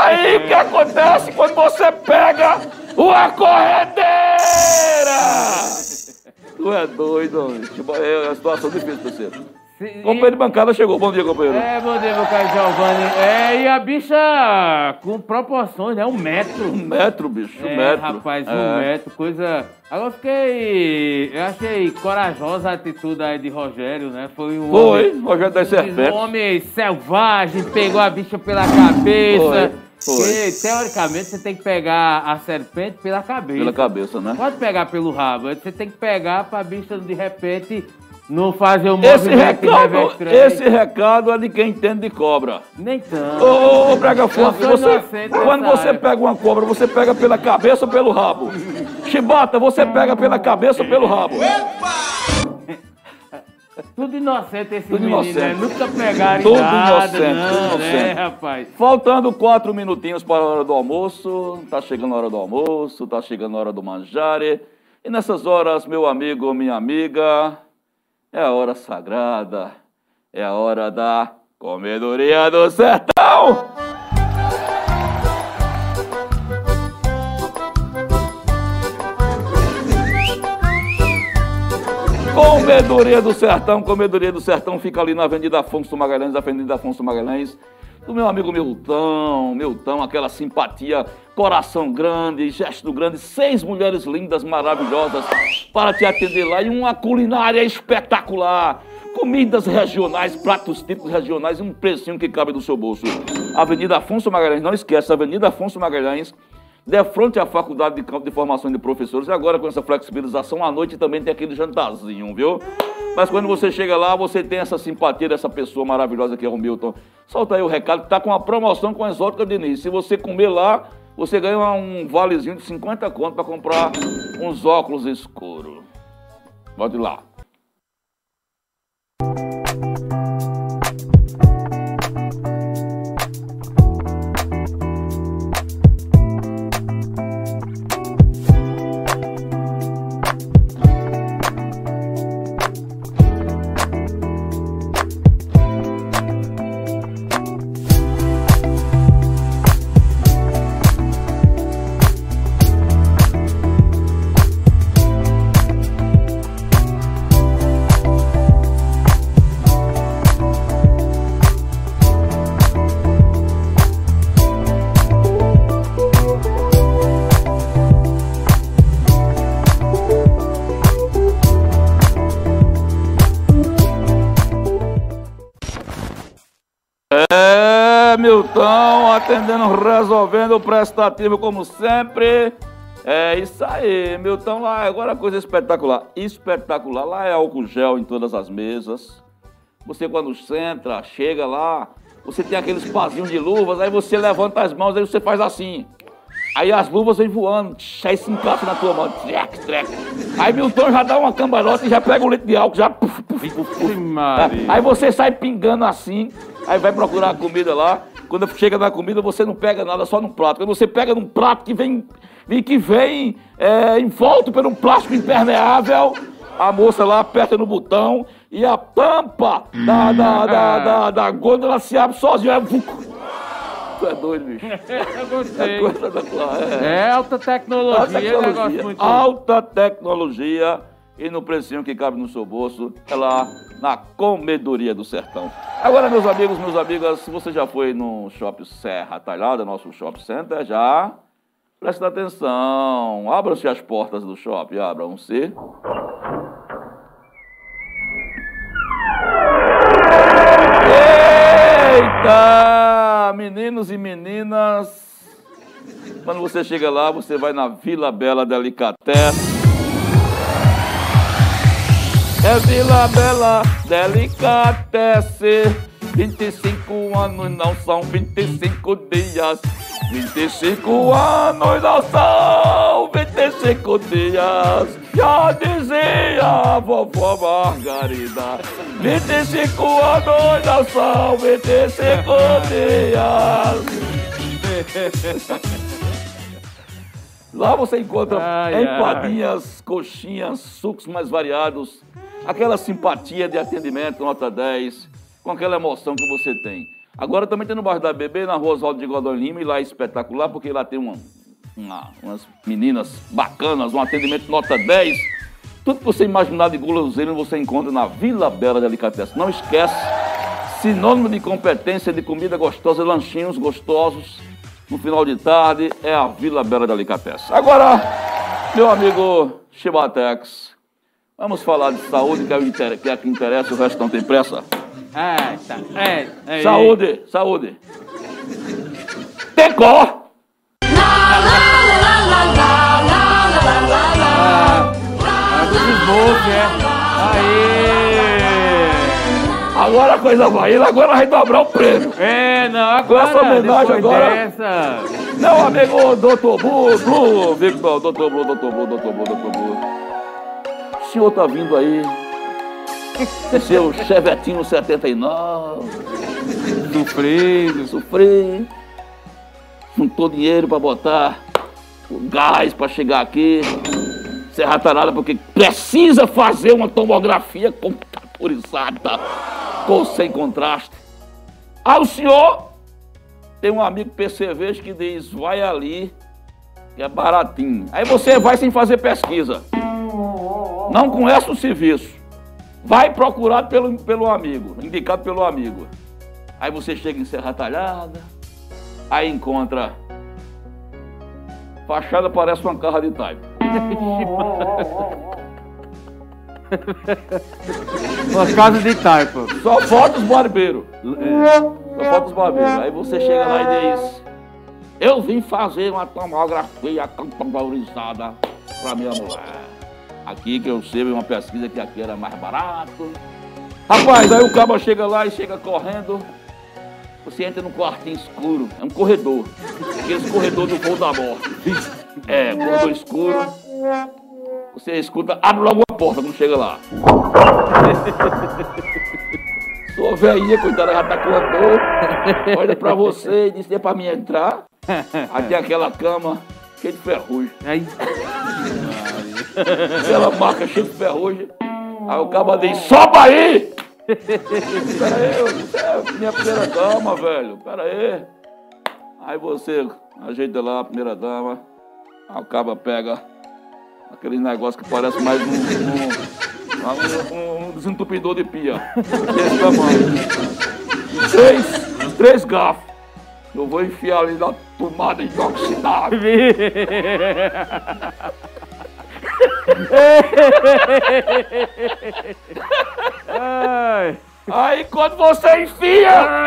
Aí o que acontece quando você pega uma corredeira? Tu é doido, homem. É uma situação difícil, parceiro. Companheiro de bancada chegou. Bom dia, companheiro.
É, bom dia, meu caro Giovanni. É, e a bicha com proporções, né? Um metro.
Um metro, bicho. Um
é,
metro.
rapaz, é. um metro. Coisa. Agora eu fiquei. Eu achei corajosa a atitude aí de Rogério, né? Foi um.
Foi, homem, Rogério das Serpentes.
Um homem selvagem, pegou a bicha pela cabeça. Foi. Teoricamente, você tem que pegar a serpente pela cabeça.
Pela cabeça, né?
Pode pegar pelo rabo. Você tem que pegar pra bicha, de repente, não fazer o
esse recado, esse recado é de quem entende de cobra.
Nem tanto.
Ô, ô Brega Forte, você, quando você pega uma cobra, você pega pela cabeça ou pelo rabo? Chibata, você pega pela cabeça ou pelo rabo? [LAUGHS]
Tudo inocente esse
Tudo
menino,
inocente.
né? Nunca pegaram
Tudo
nada,
inocente,
não,
tudo
né,
inocente.
rapaz?
Faltando quatro minutinhos para a hora do almoço, tá chegando a hora do almoço, tá chegando a hora do manjare. E nessas horas, meu amigo minha amiga, é a hora sagrada, é a hora da comedoria do sertão. Comedoria do Sertão, Comedoria do Sertão fica ali na Avenida Afonso Magalhães, Avenida Afonso Magalhães. Do meu amigo Milton, Milton, aquela simpatia, coração grande, gesto grande, seis mulheres lindas, maravilhosas para te atender lá e uma culinária espetacular. Comidas regionais, pratos típicos regionais e um precinho que cabe no seu bolso. Avenida Afonso Magalhães, não esquece, Avenida Afonso Magalhães, de frente à Faculdade de Campo de Formação de Professores. E agora, com essa flexibilização, à noite também tem aquele jantarzinho, viu? Mas quando você chega lá, você tem essa simpatia dessa pessoa maravilhosa que é o Milton. Solta aí o recado que tá com uma promoção com a Exótica Diniz. Se você comer lá, você ganha um valezinho de 50 conto para comprar uns óculos escuros. Pode ir lá. Milton, atendendo, resolvendo o prestativo como sempre. É isso aí, Milton lá, agora coisa espetacular. Espetacular, lá é álcool gel em todas as mesas. Você quando entra, chega lá, você tem aqueles pazinhos de luvas, aí você levanta as mãos, aí você faz assim. Aí as luvas vêm voando, aí se encaixa na tua mão, trec, trec. Aí Milton já dá uma cambalhota e já pega um litro de álcool, já puf, puf, puf, puf. Aí você sai pingando assim, aí vai procurar a comida lá. Quando chega na comida, você não pega nada, só no prato. Quando você pega num prato que vem, que vem é, envolto por um plástico impermeável, a moça lá aperta no botão e a tampa da, da, da, da, da gôndola se abre sozinha. É. Tu é doido, bicho. [LAUGHS]
Eu gostei.
É coisa da é.
É alta tecnologia,
Alta
é um negócio
tecnologia,
muito...
alta tecnologia e no precinho que cabe no seu bolso, é lá na Comedoria do Sertão. Agora, meus amigos, meus amigas, se você já foi no Shopping Serra Talhada, nosso shopping center, já presta atenção. Abram-se as portas do shopping, abram-se. Eita! Meninos e meninas, quando você chega lá, você vai na Vila Bela Delicatessen. É Vila Bela Delicatessen. 25 anos não são 25 dias. 25 anos não são 25 dias. Já dizia a vovó Margarida. 25 anos não são 25 dias. Lá você encontra
Ai, ai.
empadinhas, coxinhas, sucos mais variados, aquela simpatia de atendimento, nota 10, com aquela emoção que você tem. Agora também tem no bairro da Bebê, na rua Oswaldo de Godon Lima, e lá é espetacular, porque lá tem uma, uma- umas meninas bacanas, um atendimento nota 10. Tudo que você imaginar de guloseiro você encontra na Vila Bela Delicatessen. Não esquece, sinônimo de competência de comida gostosa, lanchinhos gostosos, no final de tarde, é a Vila Bela Delicatessen. Agora, meu amigo Chibatex, vamos falar de saúde, que é, o inter- que é que interessa, o resto não tem pressa.
É, tá. É, é.
Saúde, saúde. Decor!
Ah, do Smoke, é. Aê!
Agora a coisa vai indo, agora vai dobrar o prêmio.
É, não, agora,
essa homenagem agora-
dessa...
Meu amigo Dr. Blue, Blue, Victor, Dr. Blue, Dr. Blue, Dr. Blue, Dr. Blue. O senhor tá vindo aí seu chevetinho 79.
Sofrido.
Sofri. Juntou dinheiro pra botar o gás pra chegar aqui. Serra Tarada, porque precisa fazer uma tomografia computadorizada com sem contraste. Aí o senhor tem um amigo PCV que diz, vai ali, que é baratinho. Aí você vai sem fazer pesquisa. Não conhece o serviço. Vai procurado pelo, pelo amigo, indicado pelo amigo. Aí você chega em Serra Talhada, aí encontra. Fachada parece uma carra de taipa. [LAUGHS]
Uma casa de taipa.
Só falta os barbeiros. É, só falta os barbeiros. Aí você chega lá e diz: Eu vim fazer uma tomografia computadorizada para minha mulher. Aqui que eu sei uma pesquisa que aqui era mais barato. Rapaz, aí o cabo chega lá e chega correndo. Você entra num quartinho escuro, é um corredor. Aqueles corredor do voo da morte. É, corredor escuro. Você escuta, abre logo a porta quando chega lá. [LAUGHS] Sua velhinha, coitada, já tá com dor. Olha pra você e disse, é pra mim entrar. Aí tem aquela cama cheia de ferrugem.
Aí,
Aquela marca cheia de ferrugem. Aí o cabo diz, sobe aí! [LAUGHS] Pera aí, isso é minha primeira dama, velho. Pera aí. Aí você ajeita lá a primeira dama. Aí o cabo pega aquele negócio que parece mais um, um, um, um desentupidor de pia. Três, três garfos. Eu vou enfiar ali na tomada inoxidável. [LAUGHS] [LAUGHS]
ai,
Aí quando você enfia,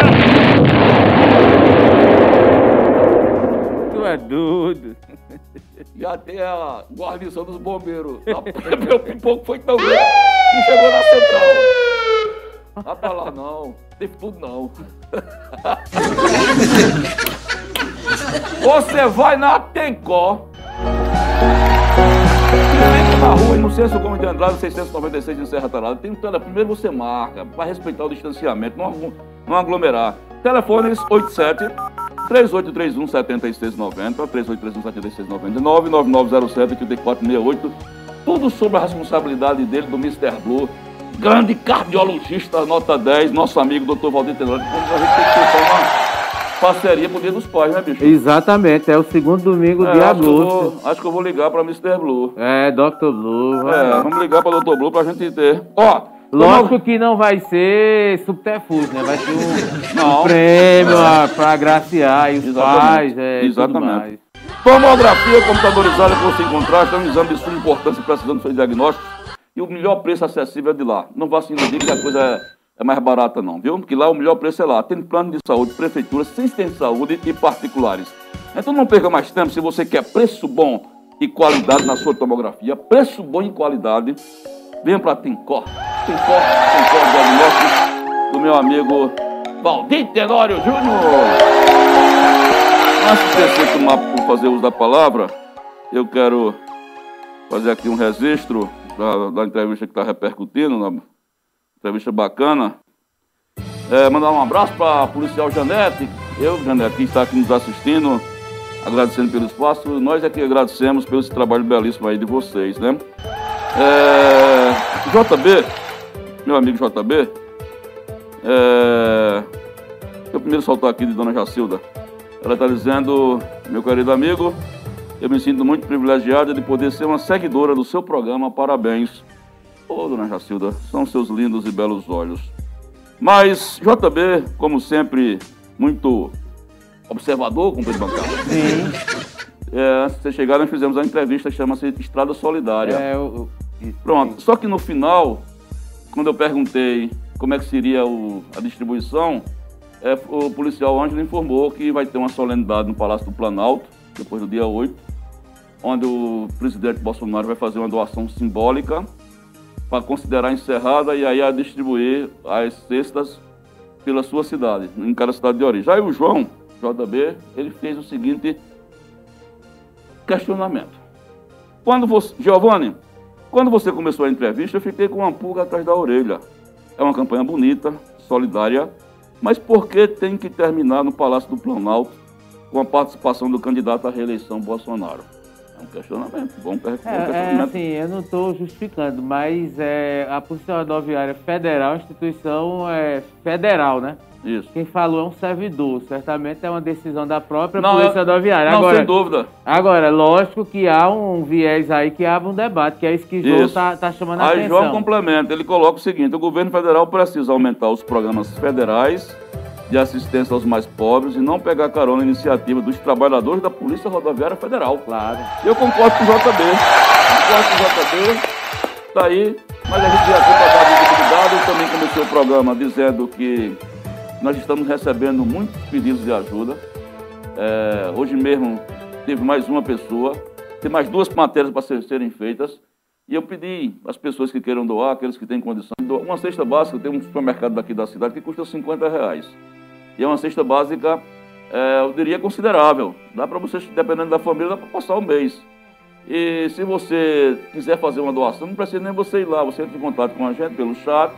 tu é doido.
já tem a guarnição dos bombeiros. [LAUGHS] Meu pipoco foi tão grande que chegou na central. Não tá lá não, teve tudo não. [LAUGHS] Você vai na Tencó. Na rua Inocêncio Gomes de Andrade, 696 em Serra Talada. Tem. Primeiro você marca, para respeitar o distanciamento, não, não aglomerar. Telefones 87 3831 7690, 3831 7699, 9907 8468. Tudo sobre a responsabilidade dele, do Mr. Blue. Grande cardiologista, nota 10, nosso amigo Dr. Valdir Tenório. Como a gente tem que uma parceria pro Dia dos Pais, né, bicho?
Exatamente, é o segundo domingo
É,
de
acho, que
agosto.
vou, acho que eu vou ligar pra Mr. Blue.
É, Dr. Blue. vai
É,
lá.
vamos ligar pra Dr. Blue pra gente ter. Ó,
Lógico que não vai ser subterfúgio, né? Vai ser um, [LAUGHS]
Não.
prêmio ah, pra agraciar os
Exatamente.
pais, é,
Exatamente. Tomografia computadorizada com sem contraste é um exame de suma importância precisando ser diagnóstico e o melhor preço acessível é de lá. Não vá se iludir que a coisa é, é mais barata não, viu? Porque lá o melhor preço é lá. Tem plano de saúde, prefeitura, assistência de saúde e particulares. Então não perca mais tempo se você quer preço bom e qualidade na sua tomografia, preço bom e qualidade, venha para Tencor. Tencor, Tencor Diagnóstico, do meu amigo Valdir Tenório Júnior. Antes de você tomar por fazer uso da palavra, eu quero fazer aqui um registro da, da entrevista que está repercutindo, uma entrevista bacana. É, mandar um abraço para a policial Janete, eu, Janete, que está aqui nos assistindo, agradecendo pelo espaço. Nós é que agradecemos pelo esse trabalho belíssimo aí de vocês, né? É, JB, meu amigo JB, é, eu primeiro soltar aqui de Dona Jacilda. Ela está dizendo, meu querido amigo, eu me sinto muito privilegiada de poder ser uma seguidora do seu programa. Parabéns. Ô, dona Jacilda, são seus lindos e belos olhos. Mas, JB, como sempre, muito observador, com de bancada.
Sim,
É, antes de você chegar, nós fizemos a entrevista chama-se Estrada Solidária.
é o. o-
Pronto. Só que no final, quando eu perguntei como é que seria o- a distribuição, é, o policial Ângelo informou que vai ter uma solenidade no Palácio do Planalto, depois do dia 8, onde o presidente Bolsonaro vai fazer uma doação simbólica para considerar encerrada e aí a distribuir as cestas pela sua cidade, em cada cidade de origem. Aí o João, JB, ele fez o seguinte questionamento. Quando você, Giovanni, quando você começou a entrevista, eu fiquei com uma pulga atrás da orelha. É uma campanha bonita, solidária, mas por que tem que terminar no Palácio do Planalto com a participação do candidato à reeleição Bolsonaro? É um questionamento, bom, bom
É, é,
questionamento.
assim, eu não estou justificando, mas é, a Polícia Rodoviária Federal é uma instituição é, federal, né?
Isso.
Quem falou é um servidor, certamente é uma decisão da própria
Não,
Polícia
é-
Rodoviária.
Não,
Agora,
sem dúvida.
agora, lógico que há um viés aí que abre um debate, que é isso que João está tá chamando a
Aí
atenção.
João complementa, ele coloca o seguinte: o governo federal precisa aumentar os programas federais de assistência aos mais pobres e não pegar carona na iniciativa dos trabalhadores da Polícia Rodoviária Federal.
Claro.
Eu concordo com o JB. Concordo com o JB. Tá aí. Mas a gente já tem para dar visibilidade. Eu também comecei o programa dizendo que nós estamos recebendo muitos pedidos de ajuda. É, hoje mesmo teve mais uma pessoa. Tem mais duas matérias para ser- serem feitas. E eu pedi às pessoas que queiram doar, aqueles que têm condição, de doar uma cesta básica. Tem um supermercado daqui da cidade que custa 50 reais. E é uma cesta básica, é, eu diria, considerável. Dá para você, dependendo da família, dá para passar um mês. E se você quiser fazer uma doação, não precisa nem você ir lá. Você entra em contato com a gente pelo chat,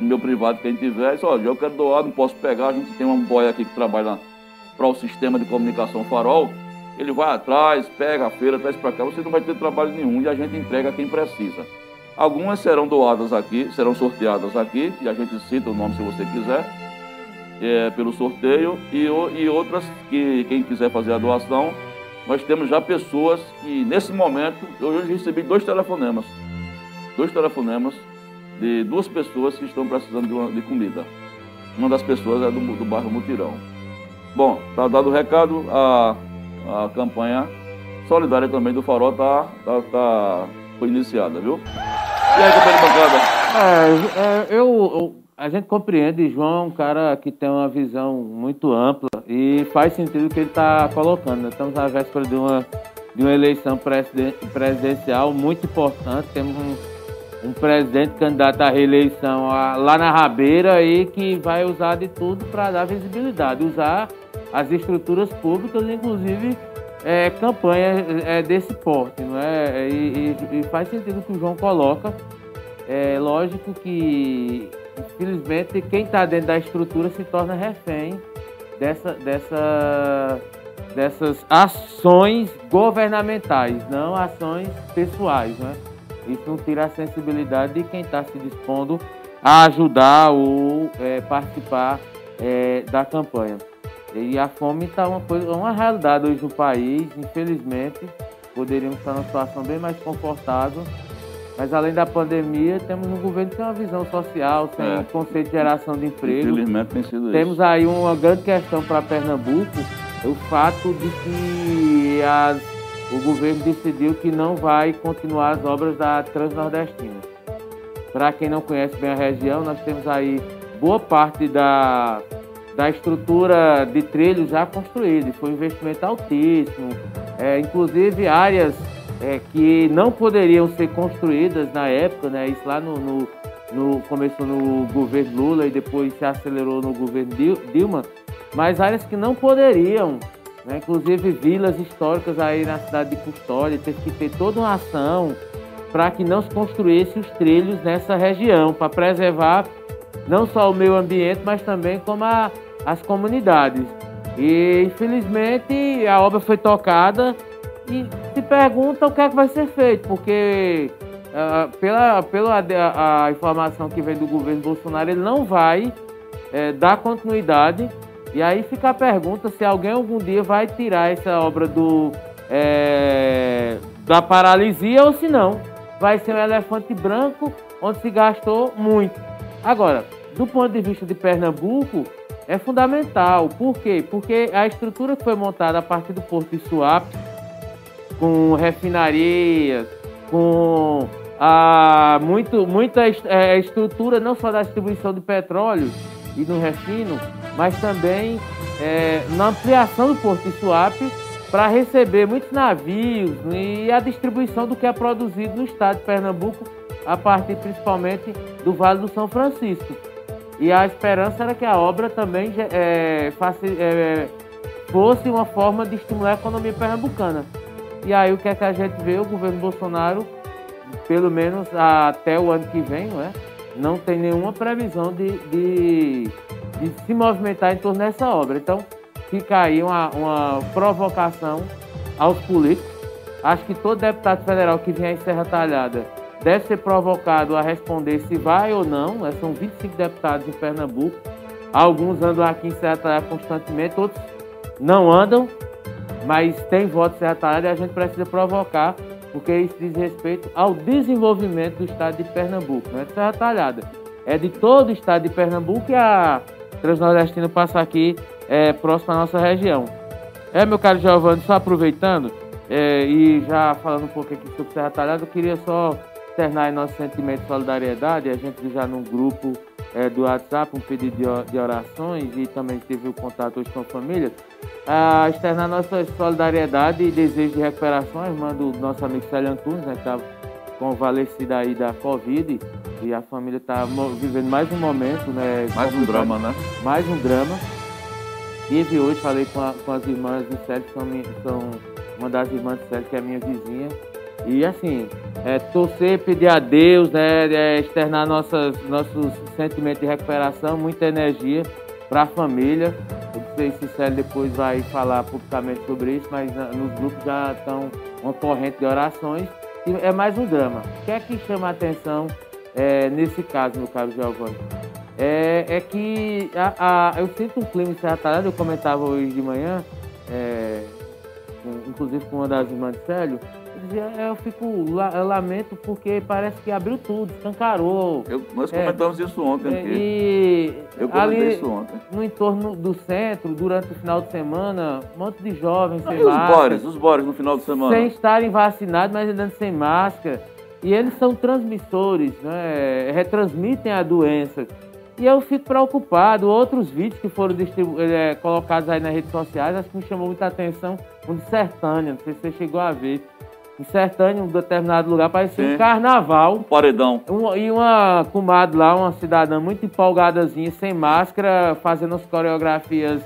no meu privado, quem tiver. Diz, olha, eu quero doar, não posso pegar. A gente tem um boy aqui que trabalha para o sistema de comunicação Farol. Ele vai atrás, pega a feira, traz para cá. Você não vai ter trabalho nenhum e a gente entrega quem precisa. Algumas serão doadas aqui, serão sorteadas aqui, e a gente cita o nome se você quiser é, pelo sorteio e, e outras que quem quiser fazer a doação, nós temos já pessoas que nesse momento, eu hoje recebi dois telefonemas, dois telefonemas de duas pessoas que estão precisando de, uma- de comida. Uma das pessoas é do, do bairro Mutirão. Bom, tá dado o recado, a, a campanha solidária também do Farol tá, tá, tá- foi iniciada, viu? E aí, companheiro bancada?
É, é, eu, eu- a gente compreende, João é um cara que tem uma visão muito ampla e faz sentido o que ele está colocando. Nós estamos à véspera de uma, de uma eleição presiden- presidencial muito importante. Temos um, um presidente candidato à reeleição a- lá na rabeira e que vai usar de tudo para dar visibilidade, usar as estruturas públicas, inclusive é, campanha é, desse porte, não é? E, e- e faz sentido o que o João coloca. É lógico que, infelizmente, quem está dentro da estrutura se torna refém dessa, dessa, dessas ações governamentais, não ações pessoais. Né? Isso não tira a sensibilidade de quem está se dispondo a ajudar ou é, participar é, da campanha. E a fome está uma, coisa- uma realidade hoje no país, infelizmente. Poderíamos estar numa situação bem mais confortável mas além da pandemia, temos um governo que tem uma visão social, tem
É.
conceito de geração de emprego.
Infelizmente tem sido
Temos
isso.
aí uma grande questão para Pernambuco, é o fato de que as- o governo decidiu que não vai continuar as obras da Transnordestina. Para quem não conhece bem a região, nós temos aí boa parte da, da estrutura de trilhos já construída. Foi um investimento altíssimo, é, inclusive áreas é, que não poderiam ser construídas na época, né? Isso lá no, no, no- começou no governo Lula e depois se acelerou no governo Dil- Dilma, mas áreas que não poderiam, né? inclusive vilas históricas aí na cidade de Custódia, teve que ter toda uma ação para que não se construísse os trilhos nessa região, para preservar não só o meio ambiente, mas também como a- as comunidades. E infelizmente a obra foi tocada e se pergunta o que é que vai ser feito, porque ah, pela, pela a, a informação que vem do governo Bolsonaro, ele não vai eh, dar continuidade. E aí fica a pergunta se alguém algum dia vai tirar essa obra do, eh, da paralisia ou se não. Vai ser um elefante branco onde se gastou muito. Agora, do ponto de vista de Pernambuco, é fundamental. Por quê? Porque a estrutura que foi montada a partir do Porto de Suape, com refinarias, com a muito, muita eh, estrutura não só da distribuição de petróleo e no refino, mas também eh, na ampliação do Porto de Suape para receber muitos navios e a distribuição do que é produzido no estado de Pernambuco, a partir principalmente do Vale do São Francisco. E a esperança era que a obra também faci- eh, fosse uma forma de estimular a economia pernambucana. E aí o que é que a gente vê? O governo Bolsonaro, pelo menos até o ano que vem, não é? não tem nenhuma previsão de, de, de se movimentar em torno dessa obra. Então, fica aí uma, uma provocação aos políticos. Acho que todo deputado federal que vier em Serra Talhada deve ser provocado a responder se vai ou não. Né? São 25 deputados em Pernambuco. Alguns andam aqui em Serra Talhada constantemente, outros não andam, mas tem voto Serra Talhada e a gente precisa provocar, porque isso diz respeito ao desenvolvimento do estado de Pernambuco, não é de Serra Talhada. É de todo o estado de Pernambuco e a Transnordestina passa aqui é, próximo à nossa região. É, meu caro Giovanni, só aproveitando é, e já falando um pouco aqui sobre Serra Talhada, eu queria só externar nosso sentimento de solidariedade. A gente já num grupo é, do WhatsApp, um pedido de, de, orações e também teve o contato hoje com a família. A externar nossa solidariedade e desejo de recuperação à irmã do nosso amigo Célio Antunes, né, que estava convalescida aí da Covid e a família está vivendo mais um momento, né?
Mais um drama, né?
Mais um drama. Tive hoje, falei com, a, com as irmãs do Célio, que são, são uma das irmãs do Célio, que é a minha vizinha. E assim, é, torcer, pedir a Deus, né, é, externar nossas, nossos sentimentos de recuperação, muita energia para a família. O Célio depois vai falar publicamente sobre isso, mas nos grupos já estão uma corrente de orações. E é mais um drama. O que é que chama a atenção é, nesse caso, meu caro Giovanni? É, é que a, a, eu sinto um clima em eu comentava hoje de manhã, é, inclusive com uma das irmãs de Célio, eu é, fico, eu lamento porque parece que abriu tudo, escancarou.
Eu, nós é, comentamos é, isso ontem
aqui. E eu ali, isso ontem. No entorno do centro, durante o final de semana, um monte de jovens
sem máscara. os bores, os bores no final de semana?
Sem estarem vacinados, mas andando sem máscara. E eles são transmissores, né? retransmitem a doença. E eu fico preocupado. Outros vídeos que foram é, colocados aí nas redes sociais, acho que me chamou muita atenção. Um de Sertânia, não sei se você chegou a ver em Sertânia, um determinado lugar, parecia Sim. um carnaval. Um
paredão.
Um, e uma comadre lá, uma cidadã muito empolgadazinha, sem máscara, fazendo as coreografias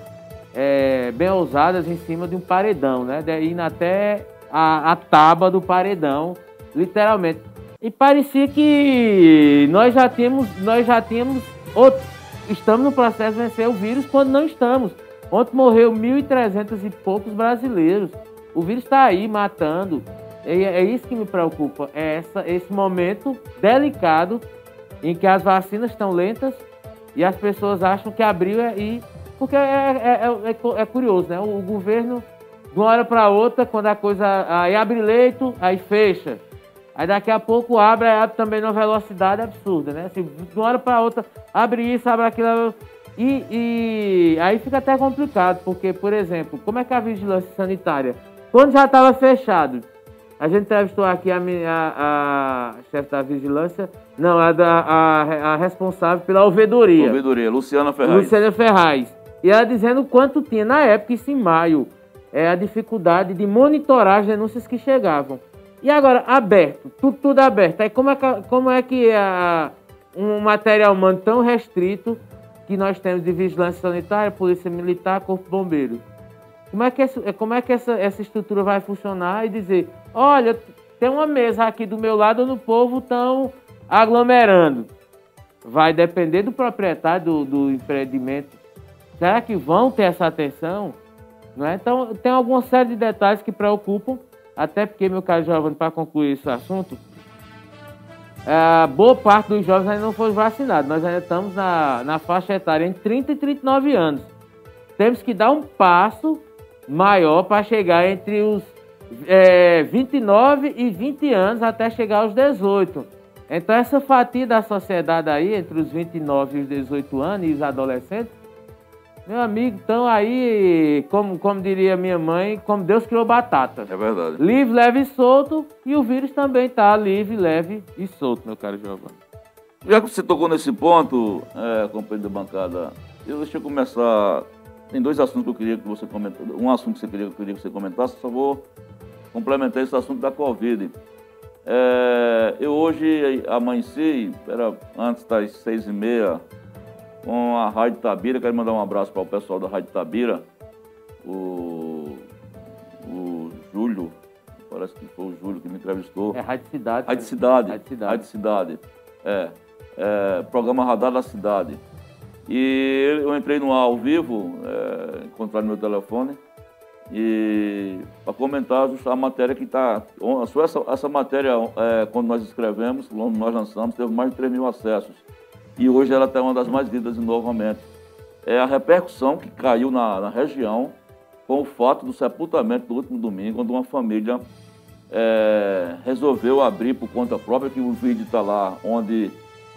é, bem ousadas em cima de um paredão, né? Indo até a, a tábua do paredão, literalmente. E parecia que nós já tínhamos, nós já tínhamos, outro, estamos no processo de vencer o vírus quando não estamos. Ontem morreu 1.300 e poucos brasileiros. O vírus está aí matando. É, é isso que me preocupa, é essa, esse momento delicado em que as vacinas estão lentas e as pessoas acham que abriu é, e porque é, é, é, é curioso, né? O, governo de uma hora para outra, quando a coisa aí abre leito, aí fecha. Aí daqui a pouco abre, abre também numa velocidade absurda, né? Assim, de uma hora para outra, abre isso, abre aquilo. E, e aí fica até complicado, porque, por exemplo, como é que a vigilância sanitária, quando já estava fechado, a gente entrevistou aqui a, a, a chefe da vigilância, não, a, da, a, a responsável pela ouvidoria.
Ouvidoria, Luciana Ferraz.
Luciana Ferraz. E ela dizendo quanto tinha na época, isso em maio, é a dificuldade de monitorar as denúncias que chegavam. E agora, aberto, tudo, tudo aberto. Aí como é que, como é, que a, um material humano tão restrito que nós temos de vigilância sanitária, polícia militar, corpo bombeiro? Como é que, essa, como é que essa, essa estrutura vai funcionar e dizer, olha, tem uma mesa aqui do meu lado onde o povo estão aglomerando. Vai depender do proprietário do, do empreendimento. Será que vão ter essa atenção? Não é? Então, tem alguma série de detalhes que preocupam, até porque, meu caro jovem, para concluir esse assunto, a boa parte dos jovens ainda não foram vacinados. Nós ainda estamos na, na faixa etária entre 30 e 39 anos. Temos que dar um passo maior para chegar entre os é, 29 e 20 anos até chegar aos 18. Então, essa fatia da sociedade aí, entre os 29 e os 18 anos e os adolescentes, meu amigo, estão aí, como, como diria minha mãe, como Deus criou batata.
É verdade.
Livre, leve e solto, e o vírus também está livre, leve e solto, meu caro Giovanni.
Já que você tocou nesse ponto, é, companheiro da bancada, eu deixa eu começar tem dois assuntos que eu queria que você comentasse. Um assunto que, você queria, que eu queria que você comentasse, só vou complementar esse assunto da Covid. É, eu hoje amanheci, era antes das seis e meia, com a Rádio Tabira. Quero mandar um abraço para o pessoal da Rádio Tabira. O, o Júlio, parece que foi o Júlio que me entrevistou.
É Rádio Cidade.
Rádio Cidade. Rádio Cidade. Rádio Cidade. É. é, programa Radar da Cidade. E eu entrei no ao vivo, é, no meu telefone, e para comentar a matéria que está. Essa, essa matéria, é, quando nós escrevemos, quando nós lançamos, teve mais de 3 mil acessos. E hoje ela está uma das mais lidas novamente. É a repercussão que caiu na, na região com o fato do sepultamento do último domingo, onde uma família é, resolveu abrir por conta própria, que o vídeo está lá, onde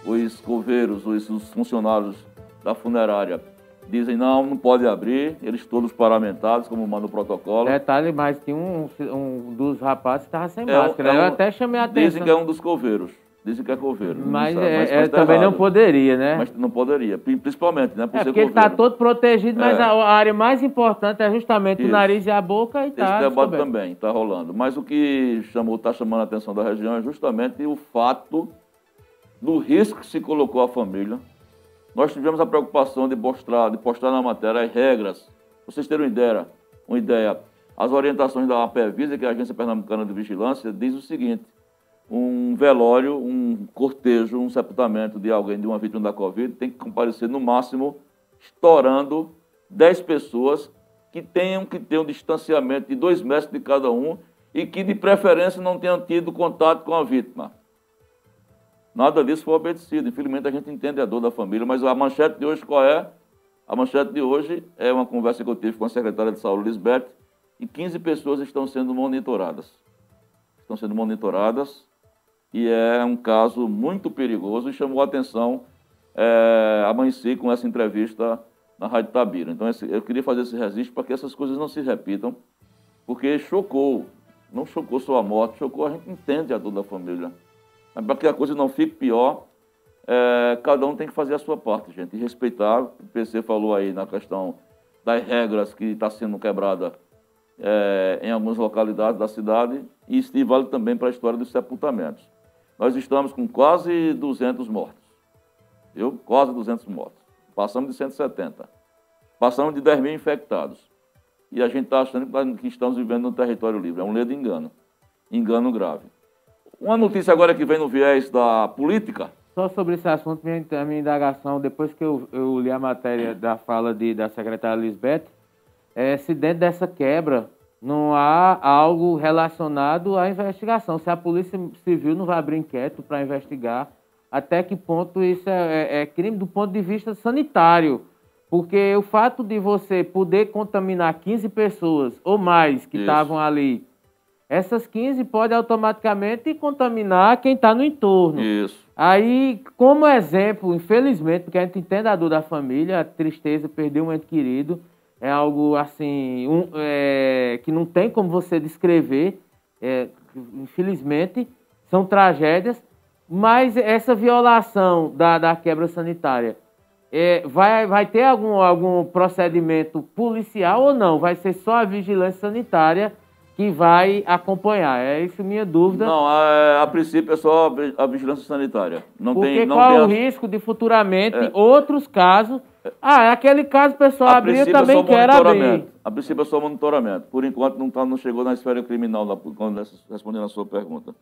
os coveiros, os, os funcionários da funerária dizem não, não pode abrir, eles todos paramentados, como manda o protocolo.
Detalhe, mas tinha um, um dos rapazes que estava sem é, máscara. É um, Eu até chamei a atenção.
Dizem que é um dos coveiros. Dizem que é coveiro.
Mas, é, mas, é, também errado. não poderia, né?
Mas não poderia, principalmente, né?
Por é porque ele está todo protegido, mas é. a, área mais importante é justamente Isso. o nariz e a boca e tá
Esse debate também está rolando. Mas o que chamou, está chamando a atenção da região é justamente o fato do risco que se colocou a família. Nós tivemos a preocupação de mostrar, de postar na matéria as regras. Vocês terem uma ideia, uma ideia, as orientações da APEVISA, que é a Agência Pernambucana de Vigilância, diz o seguinte um velório, um cortejo, um sepultamento de alguém, de uma vítima da Covid, tem que comparecer no máximo, estourando 10 pessoas que tenham que ter um distanciamento de dois metros de cada um e que, de preferência, não tenham tido contato com a vítima. Nada disso foi obedecido. Infelizmente, a gente entende a dor da família, mas a manchete de hoje qual é? A manchete de hoje é uma conversa que eu tive com a secretária de saúde, Lisbeth, e 15 pessoas estão sendo monitoradas. Estão sendo monitoradas e é um caso muito perigoso e chamou a atenção é, amanheci com essa entrevista na Rádio Tabira. Então eu queria fazer esse registro para que essas coisas não se repitam, porque chocou, não chocou só a morte, chocou, a gente entende a dor da família. Para que a coisa não fique pior, é, cada um tem que fazer a sua parte, gente, e respeitar. O PC falou aí na questão das regras que está sendo quebrada é, em algumas localidades da cidade, e isso vale também para a história dos sepultamentos nós estamos com quase 200 mortos. Viu? Quase 200 mortos. Passamos de 170. Passamos de 10 mil infectados. E a gente está achando que estamos vivendo no território livre. É um ledo engano. Engano grave. Uma notícia agora que vem no viés da política.
Só sobre esse assunto, minha, minha indagação, depois que eu, eu li a matéria da fala de, da secretária Lisbeth, é, se dentro dessa quebra não há algo relacionado à investigação. Se a Polícia Civil não vai abrir inquérito para investigar, até que ponto isso é, é, é, crime do ponto de vista sanitário. Porque o fato de você poder contaminar 15 pessoas ou mais que estavam ali, essas 15 podem automaticamente contaminar quem está no entorno.
Isso.
Aí, como exemplo, infelizmente, porque a gente entende a dor da família, a tristeza, perder um ente querido, é algo assim um, é, que não tem como você descrever. É, infelizmente, são tragédias, mas essa violação da, da quebra sanitária é, vai, vai ter algum, algum procedimento policial ou não? Vai ser só a vigilância sanitária que vai acompanhar? É isso minha dúvida.
Não, a, a princípio é só a vigilância sanitária. Não
Porque
tem, não
qual
tem
o risco de futuramente é. outros casos ah, é aquele caso pessoal a abrir, eu também é quero abrir.
A princípio é só monitoramento. Por enquanto não, tá, não chegou na esfera criminal, quando respondendo a sua pergunta.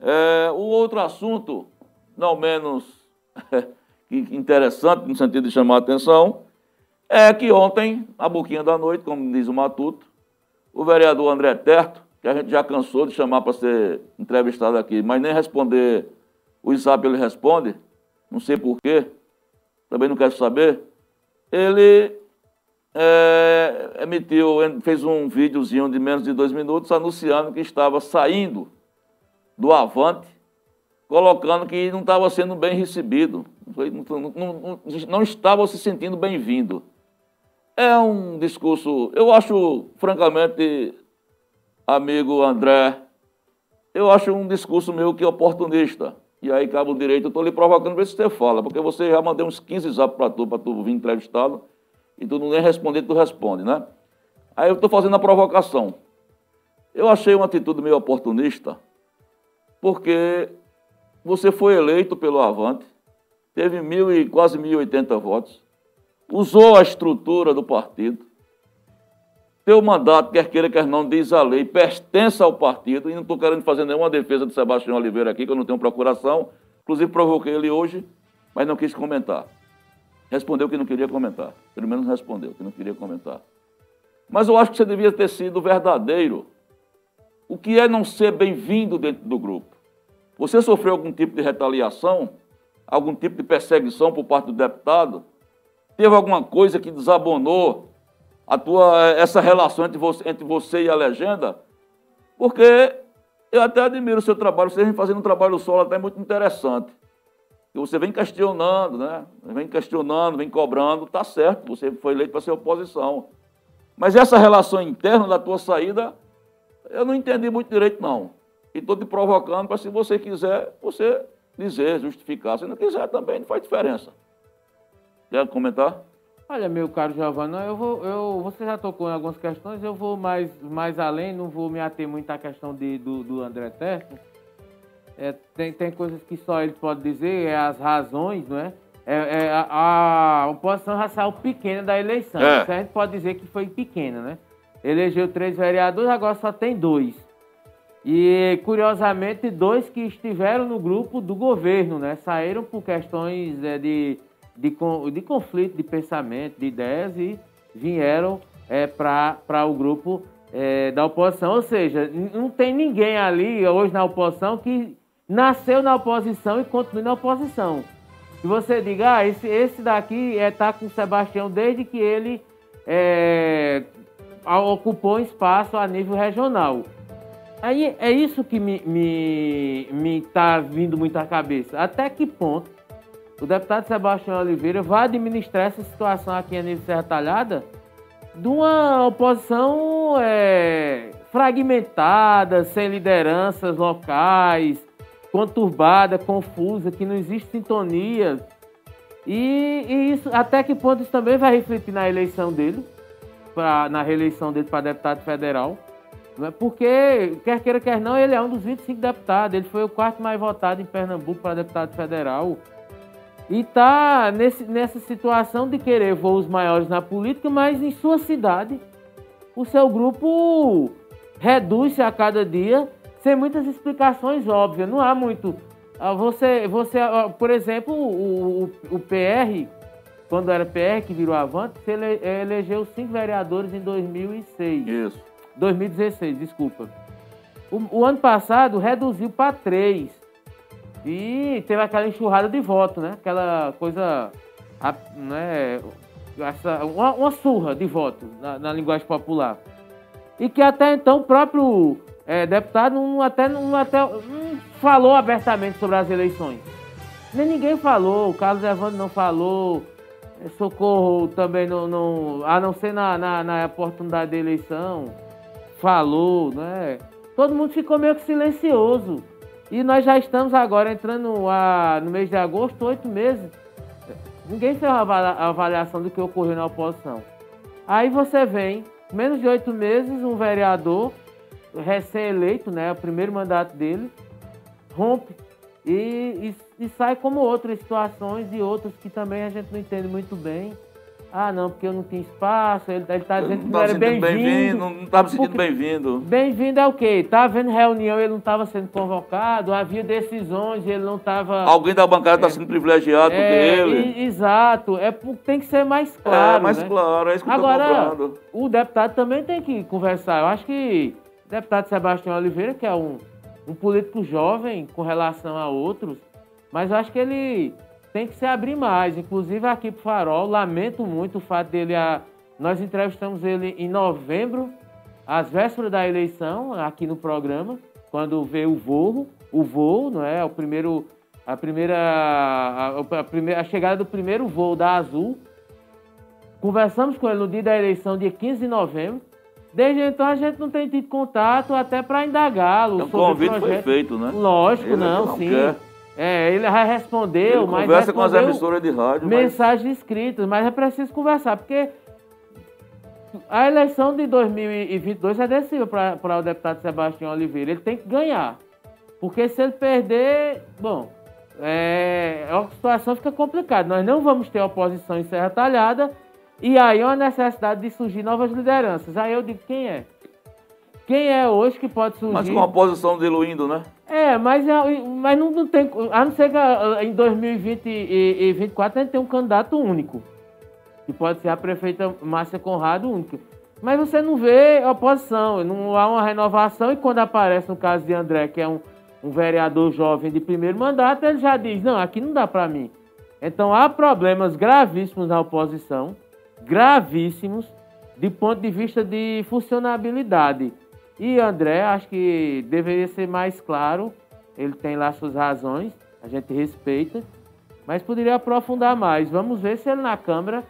É, o outro assunto, não menos [LAUGHS] interessante, no sentido de chamar a atenção, é que ontem, na boquinha da noite, como diz o Matuto, o vereador André Terto, que a gente já cansou de chamar para ser entrevistado aqui, mas nem responder o zap ele responde, não sei porquê, também não quero saber, ele é, emitiu, fez um videozinho de menos de dois minutos anunciando que estava saindo do Avante, colocando que não estava sendo bem recebido, não, não, não, não estava se sentindo bem-vindo. É um discurso, eu acho, francamente, amigo André, eu acho um discurso meio que oportunista. E aí, Cabo Direito, eu estou lhe provocando, ver se você fala, porque você já mandei uns 15 zap para tu, para tu vir entrevistá-lo, e tu não nem responder, tu responde, né? Aí eu estou fazendo a provocação. Eu achei uma atitude meio oportunista, porque você foi eleito pelo Avante, teve mil e, quase 1.080 votos, usou a estrutura do partido, teu mandato, quer queira, quer não, diz a lei, pertence ao partido, e não estou querendo fazer nenhuma defesa de Sebastião Oliveira aqui, que eu não tenho procuração, inclusive provoquei ele hoje, mas não quis comentar. Respondeu que não queria comentar. Pelo menos respondeu que não queria comentar. Mas eu acho que você devia ter sido verdadeiro. O que é não ser bem-vindo dentro do grupo? Você sofreu algum tipo de retaliação? Algum tipo de perseguição por parte do deputado? Teve alguma coisa que desabonou a tua, essa relação entre você, entre você e a legenda? Porque eu até admiro o seu trabalho, você vem fazendo um trabalho solo até muito interessante. E você vem questionando, né? Vem questionando, vem cobrando, tá certo, você foi eleito para ser oposição. Mas essa relação interna da tua saída, eu não entendi muito direito, não. E estou te provocando para, se você quiser, você dizer, justificar. Se não quiser, também não faz diferença. Quer comentar?
Olha, meu caro Giovanni, eu vou, eu, você já tocou em algumas questões, eu vou mais, mais além, não vou me ater muito à questão de, do, do André Terço. É, tem, tem coisas que só ele pode dizer, é as razões, não é? É, é a, a, oposição racial pequena da eleição. É. a gente pode dizer que foi pequena, né? Elegeu três vereadores, agora só tem dois. E, curiosamente, dois que estiveram no grupo do governo, né? Saíram por questões é, de de, de conflito de pensamento, de ideias e vieram é, para o grupo é, da oposição. Ou seja, não tem ninguém ali hoje na oposição que nasceu na oposição e continue na oposição. Se você diga, ah, esse, esse daqui está é, tá com o Sebastião desde que ele é, ocupou espaço a nível regional. Aí é isso que me, me, me tá vindo muito à cabeça. Até que ponto o deputado Sebastião Oliveira vai administrar essa situação aqui a nível Serra Talhada de uma oposição é, fragmentada, sem lideranças locais, conturbada, confusa, que não existe sintonia. E, e, isso, até que ponto isso também vai refletir na eleição dele, pra, na reeleição dele para deputado federal. É? Porque, quer queira, quer não, ele é um dos 25 deputados. Ele foi o quarto mais votado em Pernambuco para deputado federal e está nessa situação de querer voos maiores na política, mas em sua cidade o seu grupo reduz-se a cada dia sem muitas explicações óbvias. Não há muito. Ah, você, você ah, por exemplo, o, o, o PR, quando era PR que virou Avante, você ele, elegeu cinco vereadores em 2006.
Isso.
2016, desculpa. O, o ano passado reduziu para três. E teve aquela enxurrada de voto, né? Aquela coisa, né? Essa, uma, uma surra de voto na, na, linguagem popular. E que até então o próprio é, deputado não, até, não, até, não falou abertamente sobre as eleições. Nem ninguém falou, o Carlos Evandro não falou, é, Socorro também não, não a não ser na, na, na oportunidade da eleição, falou, né? Todo mundo ficou meio que silencioso. E nós já estamos agora entrando a, no mês de agosto, oito meses. Ninguém fez uma avaliação do que ocorreu na oposição. Aí você vem, menos de oito meses, um vereador recém-eleito, né, o primeiro mandato dele, rompe e, e, e sai como outras situações e outras que também a gente não entende muito bem. Ah, não, porque eu não tinha espaço. Ele, está dizendo que não era bem-vindo.
não estava me sentindo bem-vindo.
Bem-vindo é o quê? Estava havendo reunião, ele não estava sendo convocado, havia decisões, ele não estava.
Alguém da bancada está é, sendo privilegiado é, dele.
exato. É, tem que ser mais claro. É,
mais
né?
claro, é isso que
Agora, o deputado também tem que conversar. Eu acho que o deputado Sebastião Oliveira, que é um, um político jovem com relação a outros, mas eu acho que ele tem que se abrir mais. Inclusive aqui para o Farol, lamento muito o fato dele. A... Nós entrevistamos ele em novembro, às vésperas da eleição, aqui no programa, quando veio o voo, o voo, não é? O primeiro, a primeira, a, a, primeira, a chegada do primeiro voo da Azul. Conversamos com ele no dia da eleição, dia 15 de novembro. Desde então a gente não tem tido contato até para indagá-lo.
Então, o convite foi feito, né?
Lógico, ele não, não, sim. Quer. É, ele já respondeu, ele mas.
Conversa com as emissoras de rádio.
Mensagens mas... escritas, mas é preciso conversar, porque a eleição de 2022 é decisiva para o deputado Sebastião Oliveira. Ele tem que ganhar. Porque se ele perder, bom, é, a situação fica complicada. Nós não vamos ter oposição em Serra Talhada e aí é uma necessidade de surgir novas lideranças. Aí eu digo, quem é? Quem é hoje que pode surgir?
Mas com a oposição diluindo, né?
É, mas, é, mas não, não tem. A não ser que ah, em 2020 e 2024 a gente tem um candidato único. Que pode ser a prefeita Márcia Conrado única. Mas você não vê oposição, não há uma renovação, e quando aparece no caso de André, que é um, um vereador jovem de primeiro mandato, ele já diz: não, aqui não dá para mim. Então há problemas gravíssimos na oposição, gravíssimos, de ponto de vista de funcionabilidade. E André, acho que deveria ser mais claro, ele tem lá suas razões, a gente respeita, mas poderia aprofundar mais. Vamos ver se ele na Câmara,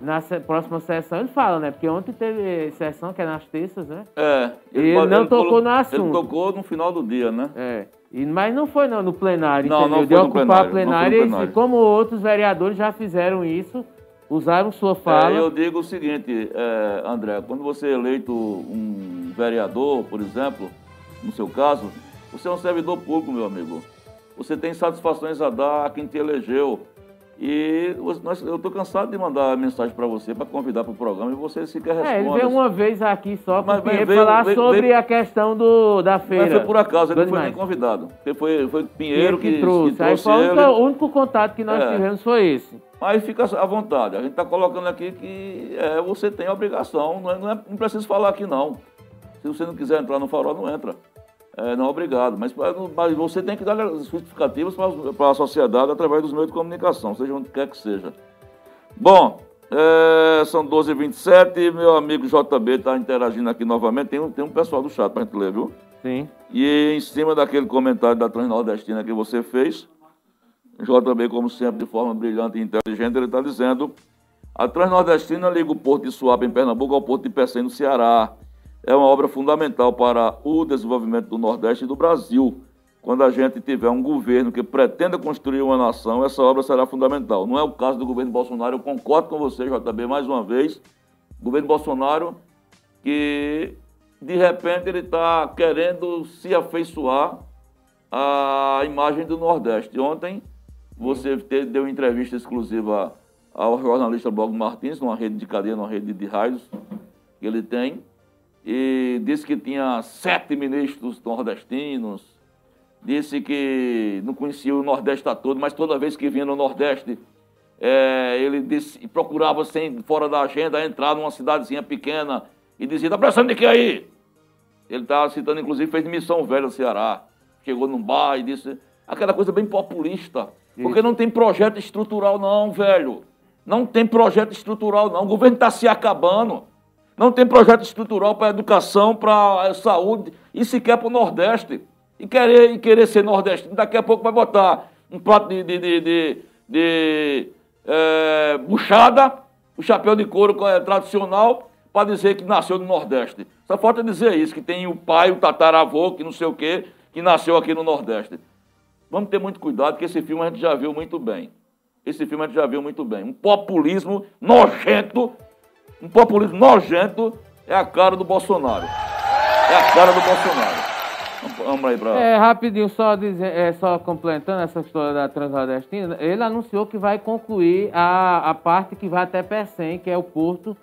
na próxima sessão, ele fala, né? Porque ontem teve sessão, que é nas terças, né?
É.
Ele, ele não ele tocou falou, no assunto.
Ele tocou no final do dia, né?
É. E, mas não foi no, no plenário,
não,
entendeu?
Não
de ocupar
plenário,
a plenária, e como outros vereadores já fizeram isso, usaram sua fala.
É, eu digo o seguinte, é, André, quando você é eleito um vereador, por exemplo, no seu caso, você é um servidor público, meu amigo. Você tem satisfações a dar a quem te elegeu. E eu estou cansado de mandar mensagem para você, para convidar para o programa, e você sequer responde.
É, ele veio uma vez aqui só para falar veio, sobre veio, a questão do, da feira.
Mas foi por acaso, ele não foi nem convidado. Foi, foi Pinheiro que, que,
trouxe.
Que trouxe
Aí foi o único contato que nós é. tivemos foi esse.
Mas fica à vontade. A gente está colocando aqui que é, você tem a obrigação. Não, é, não, é, não precisa falar aqui, não. Se você não quiser entrar no farol, não entra. É, não, obrigado. Mas, mas você tem que dar as justificativas para a sociedade através dos meios de comunicação, seja onde quer que seja. Bom, é, são 12h27, meu amigo JB está interagindo aqui novamente. Tem um, tem um pessoal do chat para a gente ler, viu?
Sim.
E em cima daquele comentário da Transnordestina que você fez, JB, como sempre, de forma brilhante e inteligente, ele está dizendo: a Transnordestina liga o Porto de Suape, em Pernambuco, ao Porto de Pecém, no Ceará. É uma obra fundamental para o desenvolvimento do Nordeste e do Brasil. Quando a gente tiver um governo que pretenda construir uma nação, essa obra será fundamental. Não é o caso do governo Bolsonaro, eu concordo com você, JB, mais uma vez. O governo Bolsonaro, que de repente ele está querendo se afeiçoar à imagem do Nordeste. Ontem, você deu entrevista exclusiva ao jornalista Blog Martins, numa rede de cadeia, numa rede de rádios que ele tem, e disse que tinha sete ministros nordestinos, disse que não conhecia o Nordeste a todo, mas toda vez que vinha no Nordeste, é, ele disse, procurava, sem, fora da agenda, entrar numa cidadezinha pequena e dizia, tá precisando de que aí? Ele estava citando, inclusive, fez missão velha no Ceará. Chegou num bar e disse, aquela coisa bem populista. Porque não tem projeto estrutural, não, velho. Não tem projeto estrutural, não. O governo está se acabando. Não tem projeto estrutural para educação, para saúde e sequer para o Nordeste. E querer, e querer ser nordestino, daqui a pouco vai botar um prato de, de, de, de, de é, buchada, o chapéu de couro é tradicional, para dizer que nasceu no Nordeste. Só falta dizer isso, que tem o pai, o tataravô, que não sei o quê, que nasceu aqui no Nordeste. Vamos ter muito cuidado, que esse filme a gente já viu muito bem. Esse filme a gente já viu muito bem. Um populismo nojento, um populismo nojento é a cara do Bolsonaro. É a cara do Bolsonaro. Vamos aí pra...
É, rapidinho, só, dizer, é, só complementando essa história da Transnordestina, ele anunciou que vai concluir a, a parte que vai até Pecém, que é o porto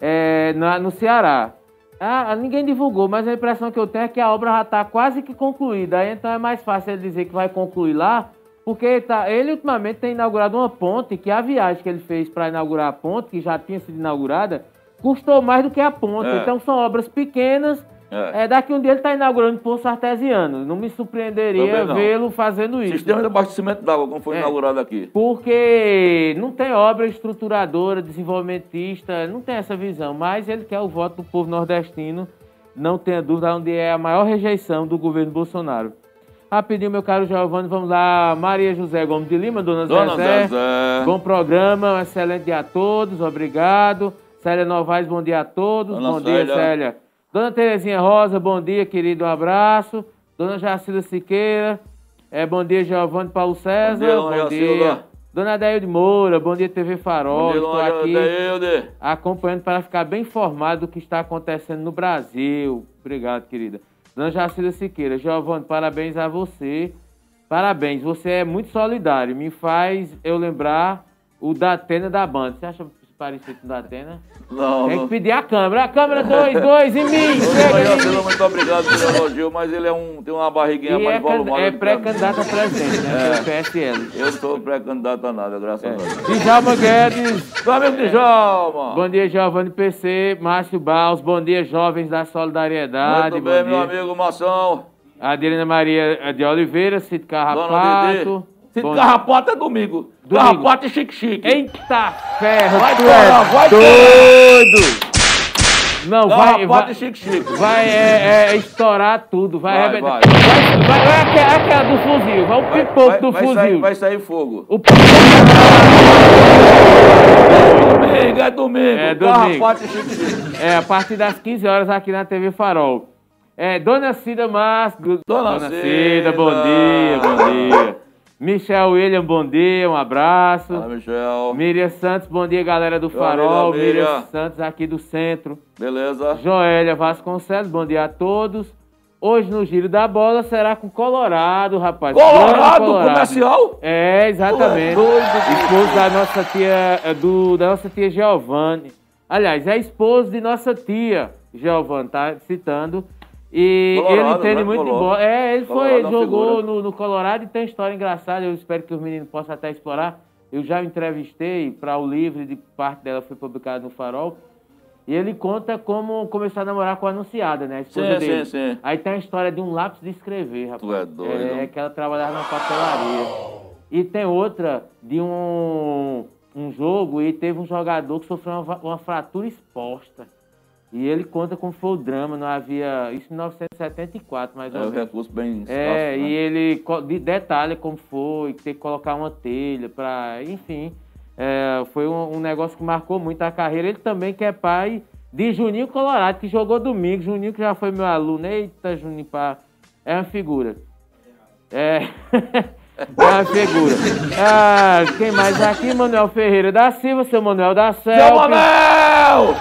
é, na, no Ceará. Ah, ninguém divulgou, mas a impressão que eu tenho é que a obra já está quase que concluída. Então é mais fácil ele dizer que vai concluir lá, porque tá, ele ultimamente tem inaugurado uma ponte, que a viagem que ele fez para inaugurar a ponte, que já tinha sido inaugurada, custou mais do que a ponte. É. Então são obras pequenas é. é. daqui um dia ele está inaugurando poço artesiano. Não me surpreenderia vê-lo fazendo isso.
Sistema de abastecimento d'água, como foi é. inaugurado aqui.
Porque não tem obra estruturadora, desenvolvimentista, não tem essa visão. Mas ele quer o voto do povo nordestino. Não tenha dúvida onde é a maior rejeição do governo Bolsonaro. Rapidinho, meu caro Giovanni, vamos lá. Maria José Gomes de Lima, dona, dona Zezé. Zezé. Bom programa, um excelente dia a todos, obrigado. Célia Novaes, bom dia a todos. Dona bom Célia. dia, Célia. Dona Terezinha Rosa, bom dia, querido, um abraço. Dona Jacilda Siqueira, é, bom dia, Giovanni Paulo César. Bom dia. Bom dia. Dona Adeilde Moura, bom dia, TV Farol. Dia, Estou aqui acompanhando para ficar bem informado do que está acontecendo no Brasil. Obrigado, querida. Dona Jacilda Siqueira, Giovanni, parabéns a você. Parabéns, você é muito solidário. Me faz eu lembrar o da Atena da Banda. Você acha parecido da Atena.
Não,
Tem que pedir a câmera. A câmera 2, 2 em mim. Chega
muito obrigado pelo elogio, mas ele é um, tem uma barriguinha
E
mais
é,
volumada.
é pré-candidato a presidente, né? Pelo PSL.
Eu sou pré-candidato a nada, graças a Deus.
Djalma Guedes.
Meu amigo Djalma.
Bom dia, Giovanni PC. Márcio Baus. Bom dia, jovens da Solidariedade.
Muito bem, meu amigo Mação.
Adelina Maria de Oliveira,
Dede.
Carrapato. Bom-
carrapato é domingo.
Domingo.
Carrapato e chique-chique.
Eita ferro,
Vai,
tu é
vai,
doido! Não, vai, vai,
e chique-chique.
vai é, é estourar tudo, vai,
Vai,
arrebentar.
vai.
Vai, vai, vai aquela, aquela do fuzil, vai o pipoco
Vai,
do
vai
fuzil.
sair, vai sair fogo.
O pipoco
Domingo, é domingo.
É domingo.
Carrapato e chique-chique.
É, a partir das 15 horas aqui na TV Farol. É, Dona Cida Márcio.
Dona Cida.
bom dia, bom dia. Michel William, bom dia, um abraço.
Fala, Michel.
Miriam Santos, bom dia, galera do
Meu
Farol.
amigo, Miriam.
Miriam Santos, aqui do centro.
Beleza?
Joélia Vasconcelos, bom dia a todos. Hoje no Giro da Bola será com Colorado, rapaz.
Colorado,
Grande
comercial?
É, exatamente.
É
Esposo da nossa tia, eh, do, da nossa tia Giovanni. Aliás, é esposo de nossa tia Giovanni, tá citando. E
Colorado,
ele entende
né?
muito de bola. É, ele
Colorado
foi,
é
jogou no, no Colorado e tem história engraçada. Eu espero que os meninos possam até explorar. Eu já o entrevistei para o livro de parte dela foi publicado no Farol. E ele conta como começou a namorar com a anunciada, né? A esposa
Sim,
dele.
sim, sim.
Aí tem a história de um lápis de escrever, rapaz.
Tu é doido.
É, que ela trabalhava na papelaria. E tem outra de um, um jogo e teve um jogador que sofreu uma, uma fratura exposta. E ele conta como foi o drama, não havia. Isso em 1974, mais
É
ou
um
menos.
recurso bem escasso,
É,
né?
e ele detalha como foi, que tem que colocar uma telha para, enfim, é, foi um, um negócio que marcou muito a carreira. Ele também que é pai de Juninho Colorado, que jogou domingo. Juninho que já foi meu aluno. Eita, Juninho, pá, é uma figura. É, [LAUGHS] uma figura. Ah, quem mais aqui? Manuel Ferreira da Silva, seu Manuel da
Seu
Selva.
Manel!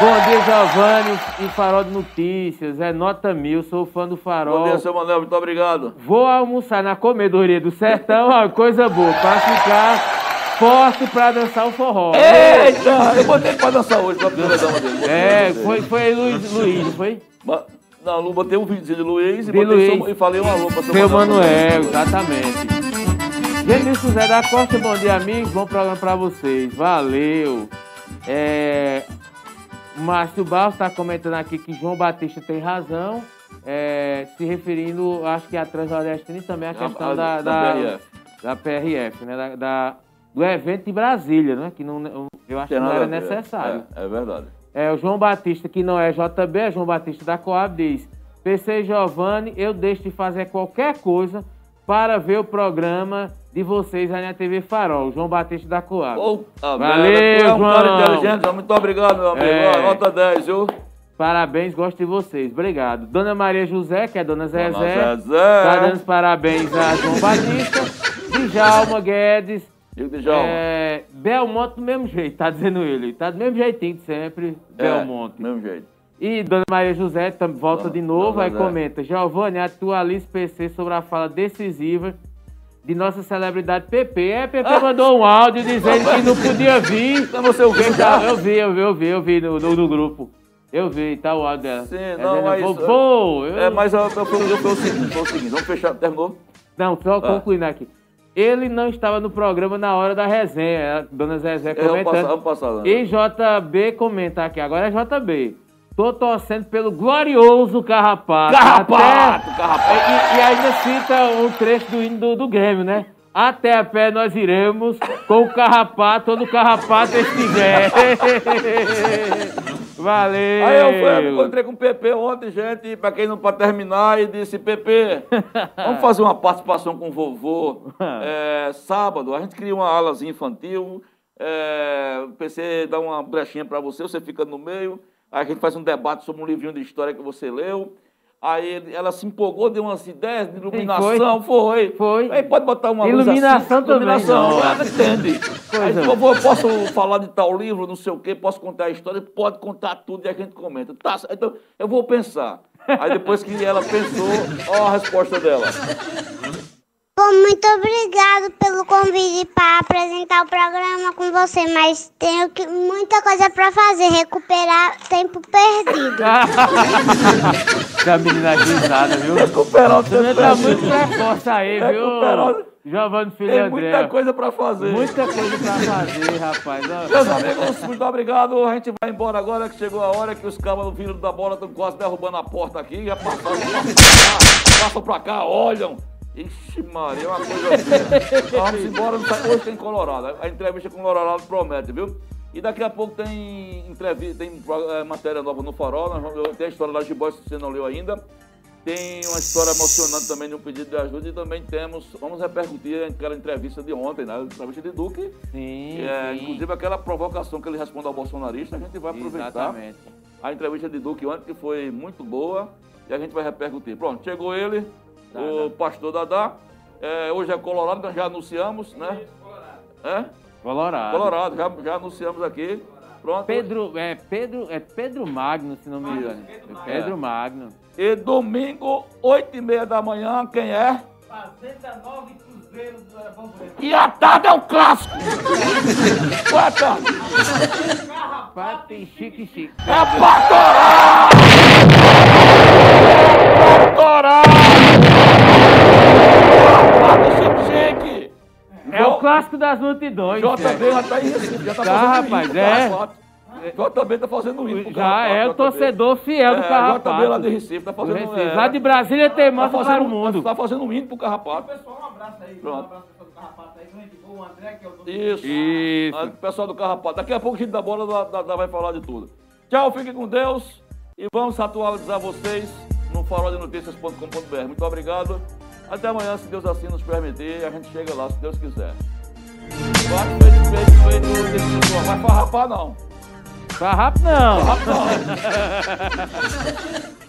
Bom dia, Giovanni e Farol de Notícias. É nota mil, sou fã do Farol.
Bom dia, seu Manel, muito obrigado.
Vou almoçar na comedoria do sertão, ó, coisa boa, pra ficar forte pra dançar o forró.
Eita! Eu botei pra dançar hoje, pra primeira dama dele.
É, foi, foi Luiz, Luiz, foi?
Não, botei um videozinho de Luiz e,
De
botei
Luiz.
seu- e falei um alô pra seu,
Seu
Manuel.
Manuel, exatamente. Genilson José da Costa, bom dia, amigos. Bom programa pra vocês. Valeu. É, Márcio Barros está comentando aqui que João Batista tem razão. é, se referindo, acho que a Transnordestina e também a questão
a-
da,
da
da,
PRF.
da PRF, né? Da, da- do evento de Brasília, né? Que não, eu acho que não era necessário.
É, é verdade.
É, o João Batista, que não é JB, é João Batista da Coab, diz: PC Giovanni, eu deixo de fazer qualquer coisa para ver o programa de vocês aí na TV Farol. João Batista da Coab.
Puta
Valeu,
tu é um cara
João.
inteligente, João. muito obrigado, meu amigo.
É.
Nota 10, viu?
Parabéns, gosto de vocês. Obrigado. Dona Maria José, que é Dona Zezé.
Dona Zezé.
Tá dando os parabéns a João Batista. Djalma Guedes.
Digo, Djalma.
É, Belmonte do mesmo jeito, tá dizendo ele. Tá do mesmo jeitinho de sempre, Belmonte.
É, mesmo jeito.
E Dona Maria José volta
Dona-
de novo,
Dona
aí
Zé.
comenta. Giovanni, atualize PC sobre a fala decisiva de nossa celebridade PP. É, PP mandou um áudio dizendo que não podia vir.
Então você ouviu já?
Eu vi, eu vi, eu vi, eu vi no, no, no grupo. Eu vi, tá o áudio dela.
Sim,
É
não, mas...
Vou, vou, eu-
É, mas eu, eu, eu, eu, foi o seguinte, foi o seguinte, vamos fechar, terminou?
Não, só concluindo aqui. Ele não estava no programa na hora da resenha, a Dona Zezé
É, vamos
comentando.
passar, vamos passar. né?
E JB comenta aqui, agora é JB. Tô torcendo pelo glorioso Carrapato.
Carrapato,
Até-
Carrapato.
E, e ainda cita um trecho do hino do, do Grêmio, né? Até a pé nós iremos com o Carrapato, onde o Carrapato estiver. [LAUGHS] Valeu!
Aí eu fui, encontrei com o PP ontem, gente, pra quem não pode terminar, e disse, PP, vamos fazer uma participação com o vovô. [LAUGHS] É, sábado, a gente cria uma alazinha infantil, é, o PC dá uma brechinha pra você, você fica no meio, aí a gente faz um debate sobre um livrinho de história que você leu. Aí ela se empolgou, deu umas ideias de iluminação, foi.
Foi.
Aí pode botar uma
Iluminação
luz assim,
também,
Iluminação, ela entende. Aí, vovô, eu posso falar de tal livro, não sei o quê, posso contar a história, pode contar tudo e a gente comenta. Tá, então eu vou pensar. Aí depois que ela pensou, ó a resposta dela.
Bom, muito obrigado pelo convite para apresentar o programa com você, mas tenho que, muita coisa para fazer, recuperar tempo perdido. [LAUGHS]
a menina risada, viu?
Recuperar o tempo
Tá muito precoce aí,
Recuperar
viu? Giovanni Filho
Tem
André.
muita coisa pra fazer.
Muita coisa pra fazer, rapaz.
Meus amigos, muito obrigado. A gente vai embora agora que chegou a hora que os cabos filho da bola estão quase derrubando a porta aqui. Já passaram, [LAUGHS] passam pra cá, olham. Ixi, Maria, é uma coisa. Nós Vamos embora, não sai- hoje tem Colorado. A entrevista com o Colorado promete, viu? E daqui a pouco tem entrevista, tem eh, matéria nova no Farol. Vamos- Tem a história da Gibóis que você não leu ainda. Tem uma história emocionante também de um pedido de ajuda e também temos, vamos repercutir aquela entrevista de ontem, né? A entrevista de Duque.
sim,
É,
sim.
inclusive aquela provocação que ele responde ao bolsonarista, a gente vai aproveitar
Exatamente.
a entrevista de Duque ontem, que foi muito boa, e a gente vai repercutir. Pronto, chegou ele, o pastor Dadá. É, hoje é Colorado, nós já anunciamos, né? É?
Colorado.
Colorado, já, já anunciamos aqui. Pronto.
Pedro, é Pedro, é Pedro Magno, se não me engano. É Pedro Magno.
E domingo, 8 e meia da manhã, quem é? E a tarde é o clássico! [LAUGHS] Qual é a tarde?
Papi, chique, chique.
É pra torar! Pra torar! Papo chique!
É o clássico das multidões.
JB já tá em Recife, já tá
Tá,
fazendo
rapaz,
hino pro
é.
Carrapato. JB tá fazendo hino pro
Já
Carrapato,
é o torcedor fiel do
É,
Carrapato.
JB lá de Recife, tá
Do
fazendo...
Recife.
é,
Lá de Brasília tem
tá
para o
fazendo,
mundo.
tá fazendo um hino pro Carrapato.
Pessoal, um abraço aí.
Pronto.
Um abraço pessoal do Carrapato aí. Gente o André, que é o dono
Isso.
Isso.
Ah, Pessoal do Carrapato. Daqui a pouco o Giro da Bola da- da- da vai falar de tudo. Tchau, fiquem com Deus. E vamos atualizar vocês no faroldenoticias.com.br. Muito obrigado. Até amanhã, se Deus assim nos permitir. A gente chega lá, se Deus quiser. Vai, feito, feito, feito, feito. Vai farrapar, não.
Rápido não.
Farrapar, não. [LAUGHS]